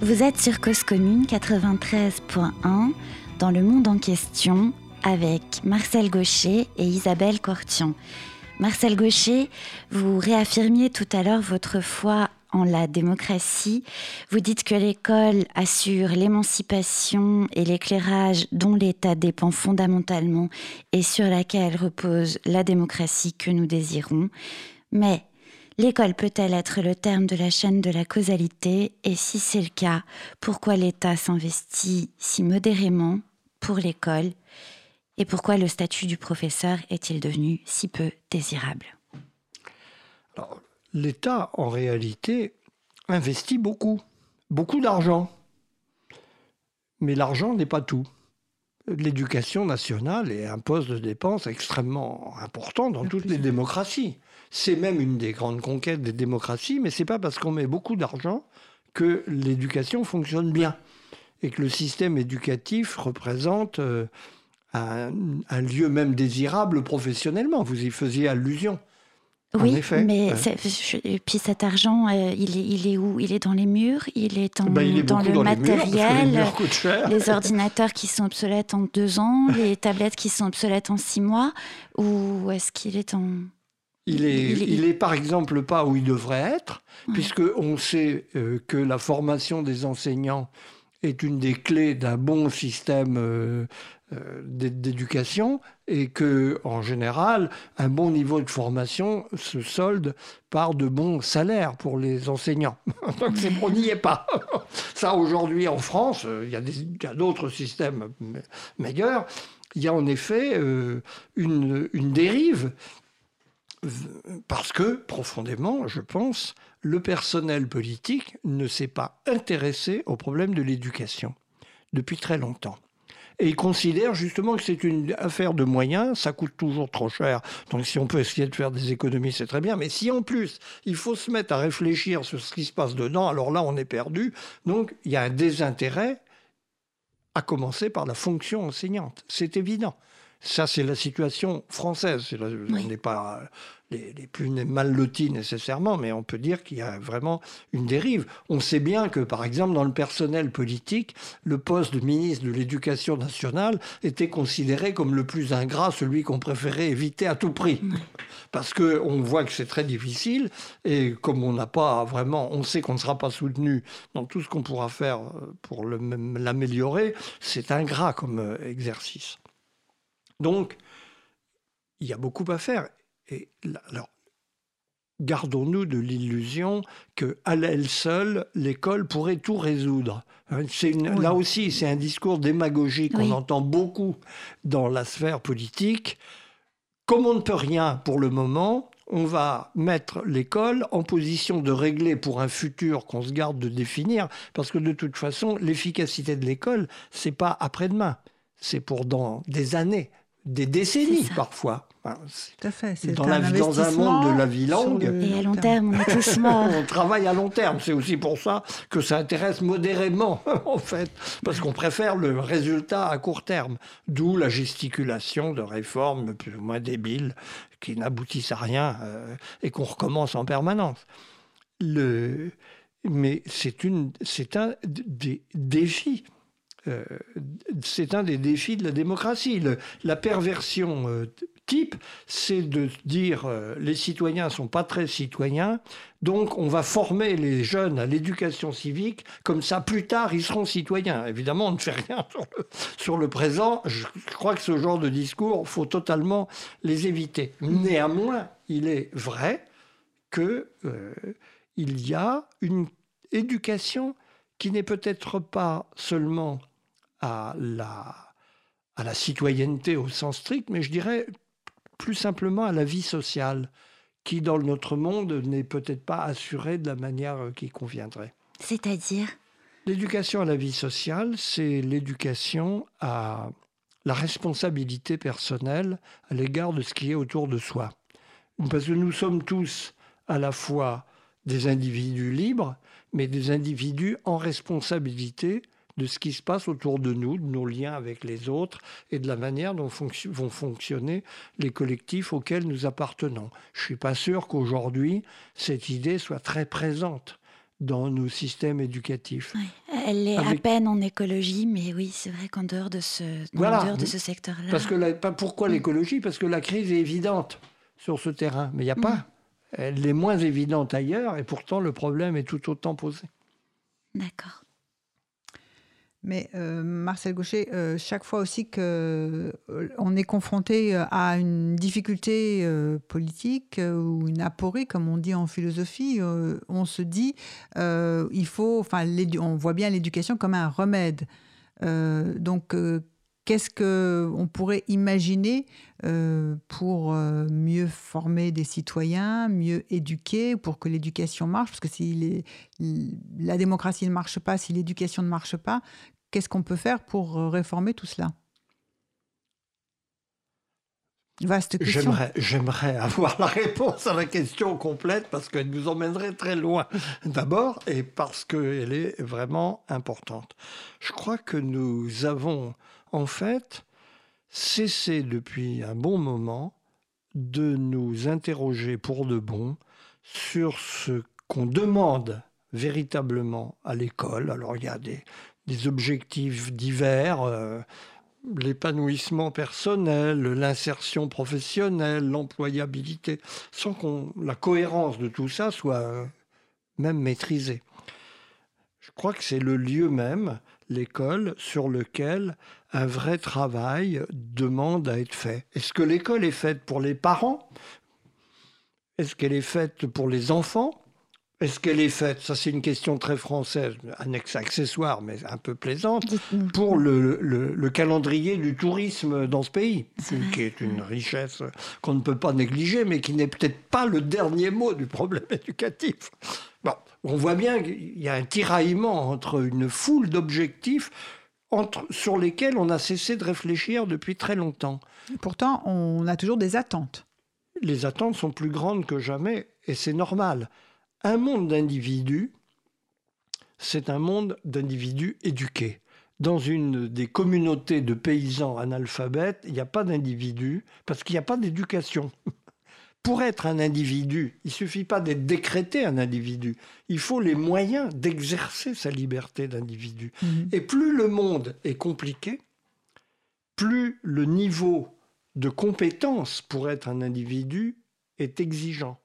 Vous êtes sur Cause Commune 93.1 dans le monde en question avec Marcel Gaucher et Isabelle Cortian. Marcel Gaucher, vous réaffirmiez tout à l'heure votre foi en la démocratie. Vous dites que l'école assure l'émancipation et l'éclairage dont l'État dépend fondamentalement et sur laquelle repose la démocratie que nous désirons. Mais l'école peut-elle être le terme de la chaîne de la causalité? Et si c'est le cas, pourquoi l'État s'investit si modérément pour l'école? Et pourquoi le statut du professeur est-il devenu si peu désirable? L'État, en réalité, investit beaucoup, beaucoup d'argent. Mais l'argent n'est pas tout. l'éducation nationale est un poste de dépense extrêmement important dans toutes les démocraties. C'est même une des grandes conquêtes des démocraties, mais c'est pas parce qu'on met beaucoup d'argent que l'éducation fonctionne bien et que le système éducatif représente euh, un, un lieu même désirable professionnellement. Vous y faisiez allusion. En Oui, effet, mais ouais. c'est- je- et puis cet argent, euh, il, est, il est où? Il est dans les murs? Il est, en- Ben, il est dans beaucoup le dans les matériel murs les ordinateurs qui sont obsolètes en deux ans, les tablettes qui sont obsolètes en six mois, ou est-ce qu'il est en... Il est, Il est- il est par exemple pas où il devrait être, Ouais. puisque on sait euh, que la formation des enseignants est une des clés d'un bon système euh, euh, d'é- d'éducation et que, en général, un bon niveau de formation se solde par de bons salaires pour les enseignants. *laughs* Donc on n'y est pas. *laughs* Ça, aujourd'hui, en France, il y a d'autres systèmes me- meilleurs. Il y a en effet une, une dérive parce que, profondément, je pense, le personnel politique ne s'est pas intéressé au problème de l'éducation depuis très longtemps. Et il considère justement que c'est une affaire de moyens, ça coûte toujours trop cher. Donc si on peut essayer de faire des économies, c'est très bien. Mais si en plus, il faut se mettre à réfléchir sur ce qui se passe dedans, alors là, on est perdu. Donc il y a un désintérêt, à commencer par la fonction enseignante. C'est évident. Ça, c'est la situation française. Oui. On n'est pas les, les plus mal lotis nécessairement, mais on peut dire qu'il y a vraiment une dérive. On sait bien que, par exemple, dans le personnel politique, le poste de ministre de l'Éducation nationale était considéré comme le plus ingrat, celui qu'on préférait éviter à tout prix. Parce qu'on voit que c'est très difficile, et comme on n'a pas vraiment, on sait qu'on ne sera pas soutenu dans tout ce qu'on pourra faire euh, pour l'améliorer, c'est ingrat comme euh, exercice. Donc, il y a beaucoup à faire. Et là, alors, gardons-nous de l'illusion que à elle seule, l'école pourrait tout résoudre. Hein, C'est une- Oui. Là aussi, c'est un discours démagogique qu'on entend beaucoup dans la sphère politique. Comme on ne peut rien pour le moment, on va mettre l'école en position de régler pour un futur qu'on se garde de définir, parce que de toute façon, l'efficacité de l'école, c'est pas après-demain, c'est pour dans des années, des décennies parfois. Enfin, c'est- Tout à fait. C'est Dans un la- dans un monde de la vie longue. Et à long terme, on est tous *laughs* morts. on travaille à long terme. C'est aussi pour ça que ça intéresse modérément, *laughs* en fait, parce qu'on préfère le résultat à court terme. D'où la gesticulation de réformes plus ou moins débiles qui n'aboutissent à rien euh, et qu'on recommence en permanence. Le... Mais c'est une, c'est un des défis. Euh, c'est un des défis de la démocratie. La perversion euh, type, c'est de dire euh, les citoyens sont pas très citoyens, donc on va former les jeunes à l'éducation civique, comme ça plus tard ils seront citoyens. Évidemment, on ne fait rien sur le, présent. Je crois que ce genre de discours, faut totalement les éviter. Néanmoins, il est vrai que il y a une éducation qui n'est peut-être pas seulement à la, à la citoyenneté au sens strict, mais je dirais plus simplement à la vie sociale, qui dans notre monde n'est peut-être pas assurée de la manière euh, qui conviendrait. C'est-à-dire? L'éducation à la vie sociale, c'est l'éducation à la responsabilité personnelle à l'égard de ce qui est autour de soi. Parce que nous sommes tous à la fois des individus libres, mais des individus en responsabilité de ce qui se passe autour de nous, de nos liens avec les autres et de la manière dont vont fonctionner les collectifs auxquels nous appartenons. Je ne suis pas sûr qu'aujourd'hui, cette idée soit très présente dans nos systèmes éducatifs. Elle est à peine en écologie, mais oui, c'est vrai qu'en dehors de ce, en Voilà. dehors de ce secteur-là. Parce que la- pas- pourquoi l'écologie? Parce que la crise est évidente sur ce terrain, mais il n'y a pas. Elle est moins évidente ailleurs, et pourtant le problème est tout autant posé. D'accord. Mais euh, Marcel Gaucher, euh, chaque fois aussi que euh, est confronté à une difficulté euh, politique euh, ou une aporie, comme on dit en philosophie, euh, on se dit, euh, il faut, enfin, on voit bien l'éducation comme un remède. Euh, donc, euh, qu'est-ce que on pourrait imaginer euh, pour euh, mieux former des citoyens, mieux éduquer, pour que l'éducation marche? Parce que si la démocratie ne marche pas, si l'éducation ne marche pas, qu'est-ce qu'on peut faire pour euh, réformer tout cela? Vaste question. J'aimerais, *laughs* avoir la réponse à la question complète parce qu'elle nous emmènerait très loin d'abord et parce qu'elle est vraiment importante. Je crois que nous avons en fait cessé depuis un bon moment de nous interroger pour de bon sur ce qu'on demande véritablement à l'école. Alors il y a des, des objectifs divers. euh, l'épanouissement personnel, l'insertion professionnelle, l'employabilité, sans qu'on la cohérence de tout ça soit euh, même maîtrisée. Je crois que c'est le lieu même, l'école, sur lequel un vrai travail demande à être fait. Est-ce que l'école est faite pour les parents? Est-ce qu'elle est faite pour les enfants? Est-ce qu'elle est faite, ça c'est une question très française, annexe accessoire, mais un peu plaisante, pour le, le- le calendrier du tourisme dans ce pays, qui est une richesse qu'on ne peut pas négliger, mais qui n'est peut-être pas le dernier mot du problème éducatif. Bon, on voit bien qu'il y a un tiraillement entre une foule d'objectifs entre, sur lesquels on a cessé de réfléchir depuis très longtemps. Pourtant, on a toujours des attentes. Les attentes sont plus grandes que jamais, et c'est normal. Un monde d'individus, c'est un monde d'individus éduqués. Dans une des communautés de paysans analphabètes, il n'y a pas d'individus parce qu'il n'y a pas d'éducation. *laughs* Pour être un individu, il suffit pas d'être décrété un individu. Il faut les moyens d'exercer sa liberté d'individu. Mhm. Et plus le monde est compliqué, plus le niveau de compétence pour être un individu est exigeant.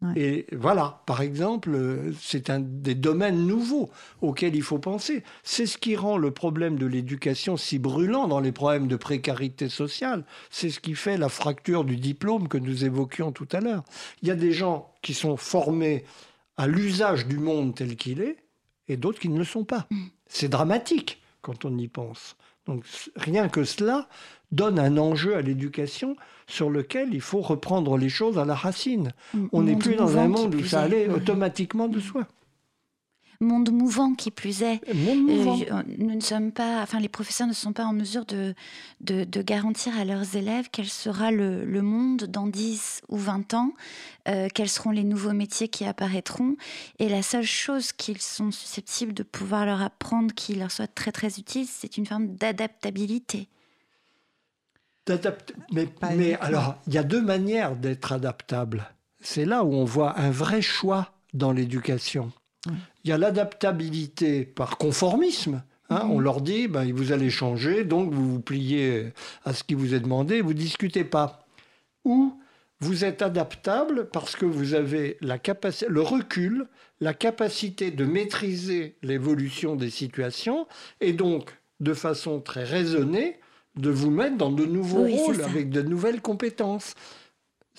Ouais. Et voilà, par exemple, euh, c'est un des domaines nouveaux auxquels il faut penser. C'est ce qui rend le problème de l'éducation si brûlant dans les problèmes de précarité sociale. C'est ce qui fait la fracture du diplôme que nous évoquions tout à l'heure. Il y a des gens qui sont formés à l'usage du monde tel qu'il est et d'autres qui ne le sont pas. C'est dramatique quand on y pense. Donc rien que cela donne un enjeu à l'éducation sur lequel il faut reprendre les choses à la racine. On n'est plus dans un monde où ça allait automatiquement de soi. Monde mouvant qui plus est. Monde mouvant. Euh, nous ne sommes pas, enfin, les professeurs ne sont pas en mesure de, de, de garantir à leurs élèves quel sera le, le monde dans 10 ou 20 ans, euh, quels seront les nouveaux métiers qui apparaîtront. Et la seule chose qu'ils sont susceptibles de pouvoir leur apprendre qui leur soit très très utile, c'est une forme d'adaptabilité. Mais, mais alors, il y a deux manières d'être adaptable. C'est là où on voit un vrai choix dans l'éducation. Il y a l'adaptabilité par conformisme. hein. Mhm. On leur dit, ben, vous allez changer, donc vous vous pliez à ce qui vous est demandé, vous discutez pas. Ou vous êtes adaptable parce que vous avez la le recul, la capacité de maîtriser l'évolution des situations et donc, de façon très raisonnée, de vous mettre dans de nouveaux Oui, rôles avec de nouvelles compétences.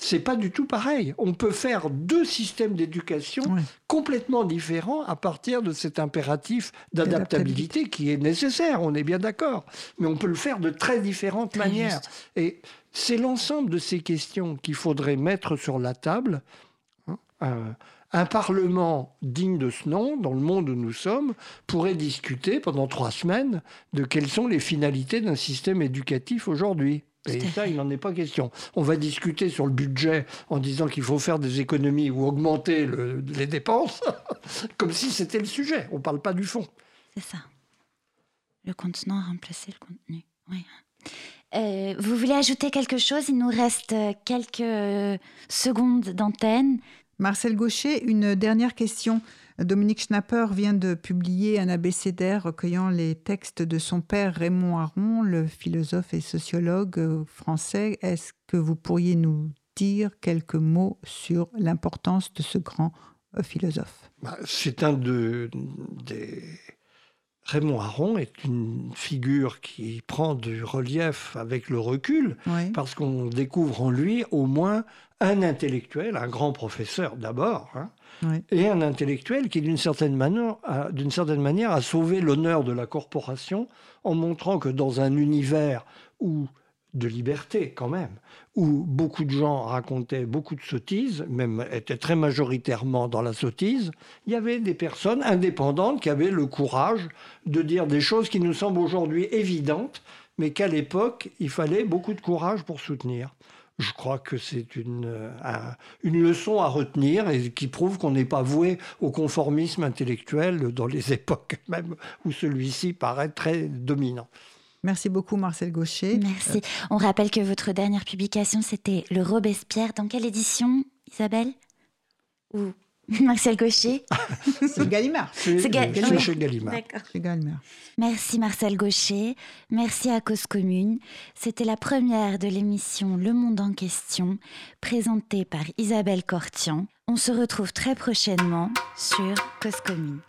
C'est pas du tout pareil. On peut faire deux systèmes d'éducation complètement différents à partir de cet impératif d'adaptabilité qui est nécessaire, on est bien d'accord. Mais on peut le faire de très différentes Très manières. juste. Et c'est l'ensemble de ces questions qu'il faudrait mettre sur la table. hein. Un, un Parlement digne de ce nom, dans le monde où nous sommes, pourrait discuter pendant trois semaines de quelles sont les finalités d'un système éducatif aujourd'hui. Et ça, il n'en est pas question. On va discuter sur le budget en disant qu'il faut faire des économies ou augmenter le- les dépenses, *laughs* comme si c'était le sujet. On ne parle pas du fond. C'est ça. Le contenant a remplacé le contenu. Oui. Euh, vous voulez ajouter quelque chose? Il nous reste euh, quelques euh, secondes d'antenne. Marcel Gaucher, une dernière question. Dominique Schnapper vient de publier un abécédaire recueillant les textes de son père Raymond Aron, le philosophe et sociologue français. Est-ce que vous pourriez nous dire quelques mots sur l'importance de ce grand euh, philosophe? Bah, C'est un de, des. Raymond Aron est une figure qui prend du relief avec le recul, Oui. parce qu'on découvre en lui au moins un intellectuel, un grand professeur d'abord, hein, Oui. et un intellectuel qui, d'une certaine, manière, a- d'une certaine manière, a sauvé l'honneur de la corporation en montrant que dans un univers où de liberté quand même, où beaucoup de gens racontaient beaucoup de sottises, même étaient très majoritairement dans la sottise, il y avait des personnes indépendantes qui avaient le courage de dire des choses qui nous semblent aujourd'hui évidentes, mais qu'à l'époque, il fallait beaucoup de courage pour soutenir. je crois que c'est une, euh, un- une leçon à retenir et qui prouve qu'on n'est pas voué au conformisme intellectuel dans les *laughs* époques même où celui-ci paraît très dominant. Merci beaucoup, Marcel Gaucher. Merci. On rappelle que votre dernière publication, c'était Le Robespierre. Dans quelle édition, Isabelle Ou *laughs* Marcel Gaucher *laughs* C'est Gallimard. *laughs* C'est Ga- chez Gallimard. D'accord. C'est Gallimard. Merci Marcel Gaucher, merci à Cause Commune. C'était la première de l'émission Le Monde en question, présentée par Isabelle Cortian. On se retrouve très prochainement sur Cause Commune.